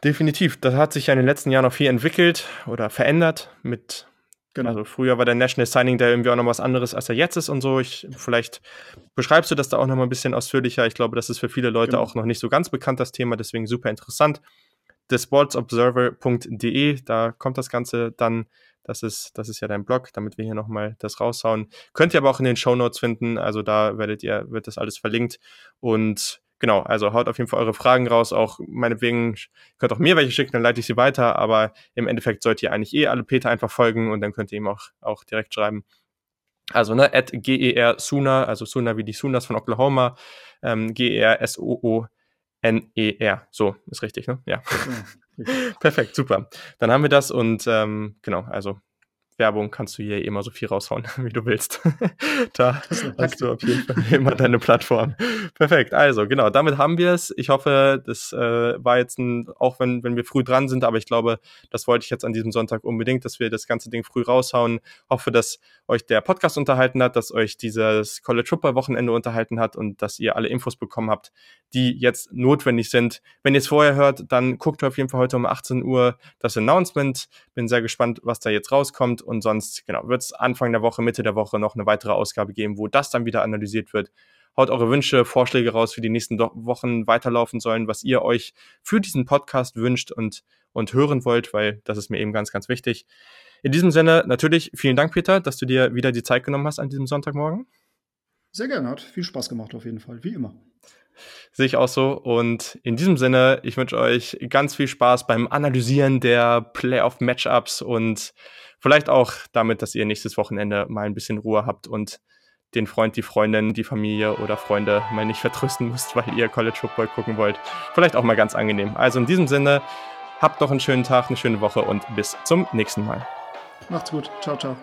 Speaker 1: Definitiv. Das hat sich ja in den letzten Jahren noch viel entwickelt oder verändert mit Genau. Also früher war der National Signing Day irgendwie auch noch was anderes, als er jetzt ist und so. Ich, vielleicht beschreibst du das da auch noch mal ein bisschen ausführlicher. Ich glaube, das ist für viele Leute genau. auch noch nicht so ganz bekannt, das Thema, deswegen super interessant. thesportsobserver.de, da kommt das Ganze dann. Das ist, das ist ja dein Blog, damit wir hier nochmal das raushauen. Könnt ihr aber auch in den Show Notes finden. Also da werdet ihr, wird das alles verlinkt. Und genau, also haut auf jeden Fall eure Fragen raus, auch meinetwegen, könnt auch mir welche schicken, dann leite ich sie weiter, aber im Endeffekt sollt ihr eigentlich eh alle Peter einfach folgen und dann könnt ihr ihm auch, auch direkt schreiben. Also, ne, at GER Suna, also Suna wie die Sunas von Oklahoma, ähm, G-E-R-S-O-O-N-E-R. So, ist richtig, ne? Ja. ja Perfekt, super. Dann haben wir das und ähm, genau, also Werbung kannst du hier immer so viel raushauen, wie du willst. da hast du auf jeden Fall immer deine Plattform. Perfekt. Also, genau, damit haben wir es. Ich hoffe, das äh, war jetzt ein, auch wenn, wenn wir früh dran sind, aber ich glaube, das wollte ich jetzt an diesem Sonntag unbedingt, dass wir das ganze Ding früh raushauen. Hoffe, dass euch der Podcast unterhalten hat, dass euch dieses College Football Wochenende unterhalten hat und dass ihr alle Infos bekommen habt, die jetzt notwendig sind. Wenn ihr es vorher hört, dann guckt auf jeden Fall heute um 18 Uhr das Announcement. Bin sehr gespannt, was da jetzt rauskommt und sonst, genau, wird es Anfang der Woche, Mitte der Woche noch eine weitere Ausgabe geben, wo das dann wieder analysiert wird. Haut eure Wünsche, Vorschläge raus, wie die nächsten Wochen weiterlaufen sollen, was ihr euch für diesen Podcast wünscht und, und hören wollt, weil das ist mir eben ganz, ganz wichtig. In diesem Sinne natürlich vielen Dank, Peter, dass du dir wieder die Zeit genommen hast an diesem Sonntagmorgen.
Speaker 2: Sehr gerne, hat viel Spaß gemacht auf jeden Fall, wie immer.
Speaker 1: Sehe ich auch so. Und in diesem Sinne, ich wünsche euch ganz viel Spaß beim Analysieren der Playoff-Matchups und vielleicht auch damit, dass ihr nächstes Wochenende mal ein bisschen Ruhe habt und den Freund, die Freundin, die Familie oder Freunde mal nicht vertrösten müsst, weil ihr College Football gucken wollt. Vielleicht auch mal ganz angenehm. Also in diesem Sinne, habt doch einen schönen Tag, eine schöne Woche und bis zum nächsten Mal.
Speaker 2: Macht's gut. Ciao, ciao.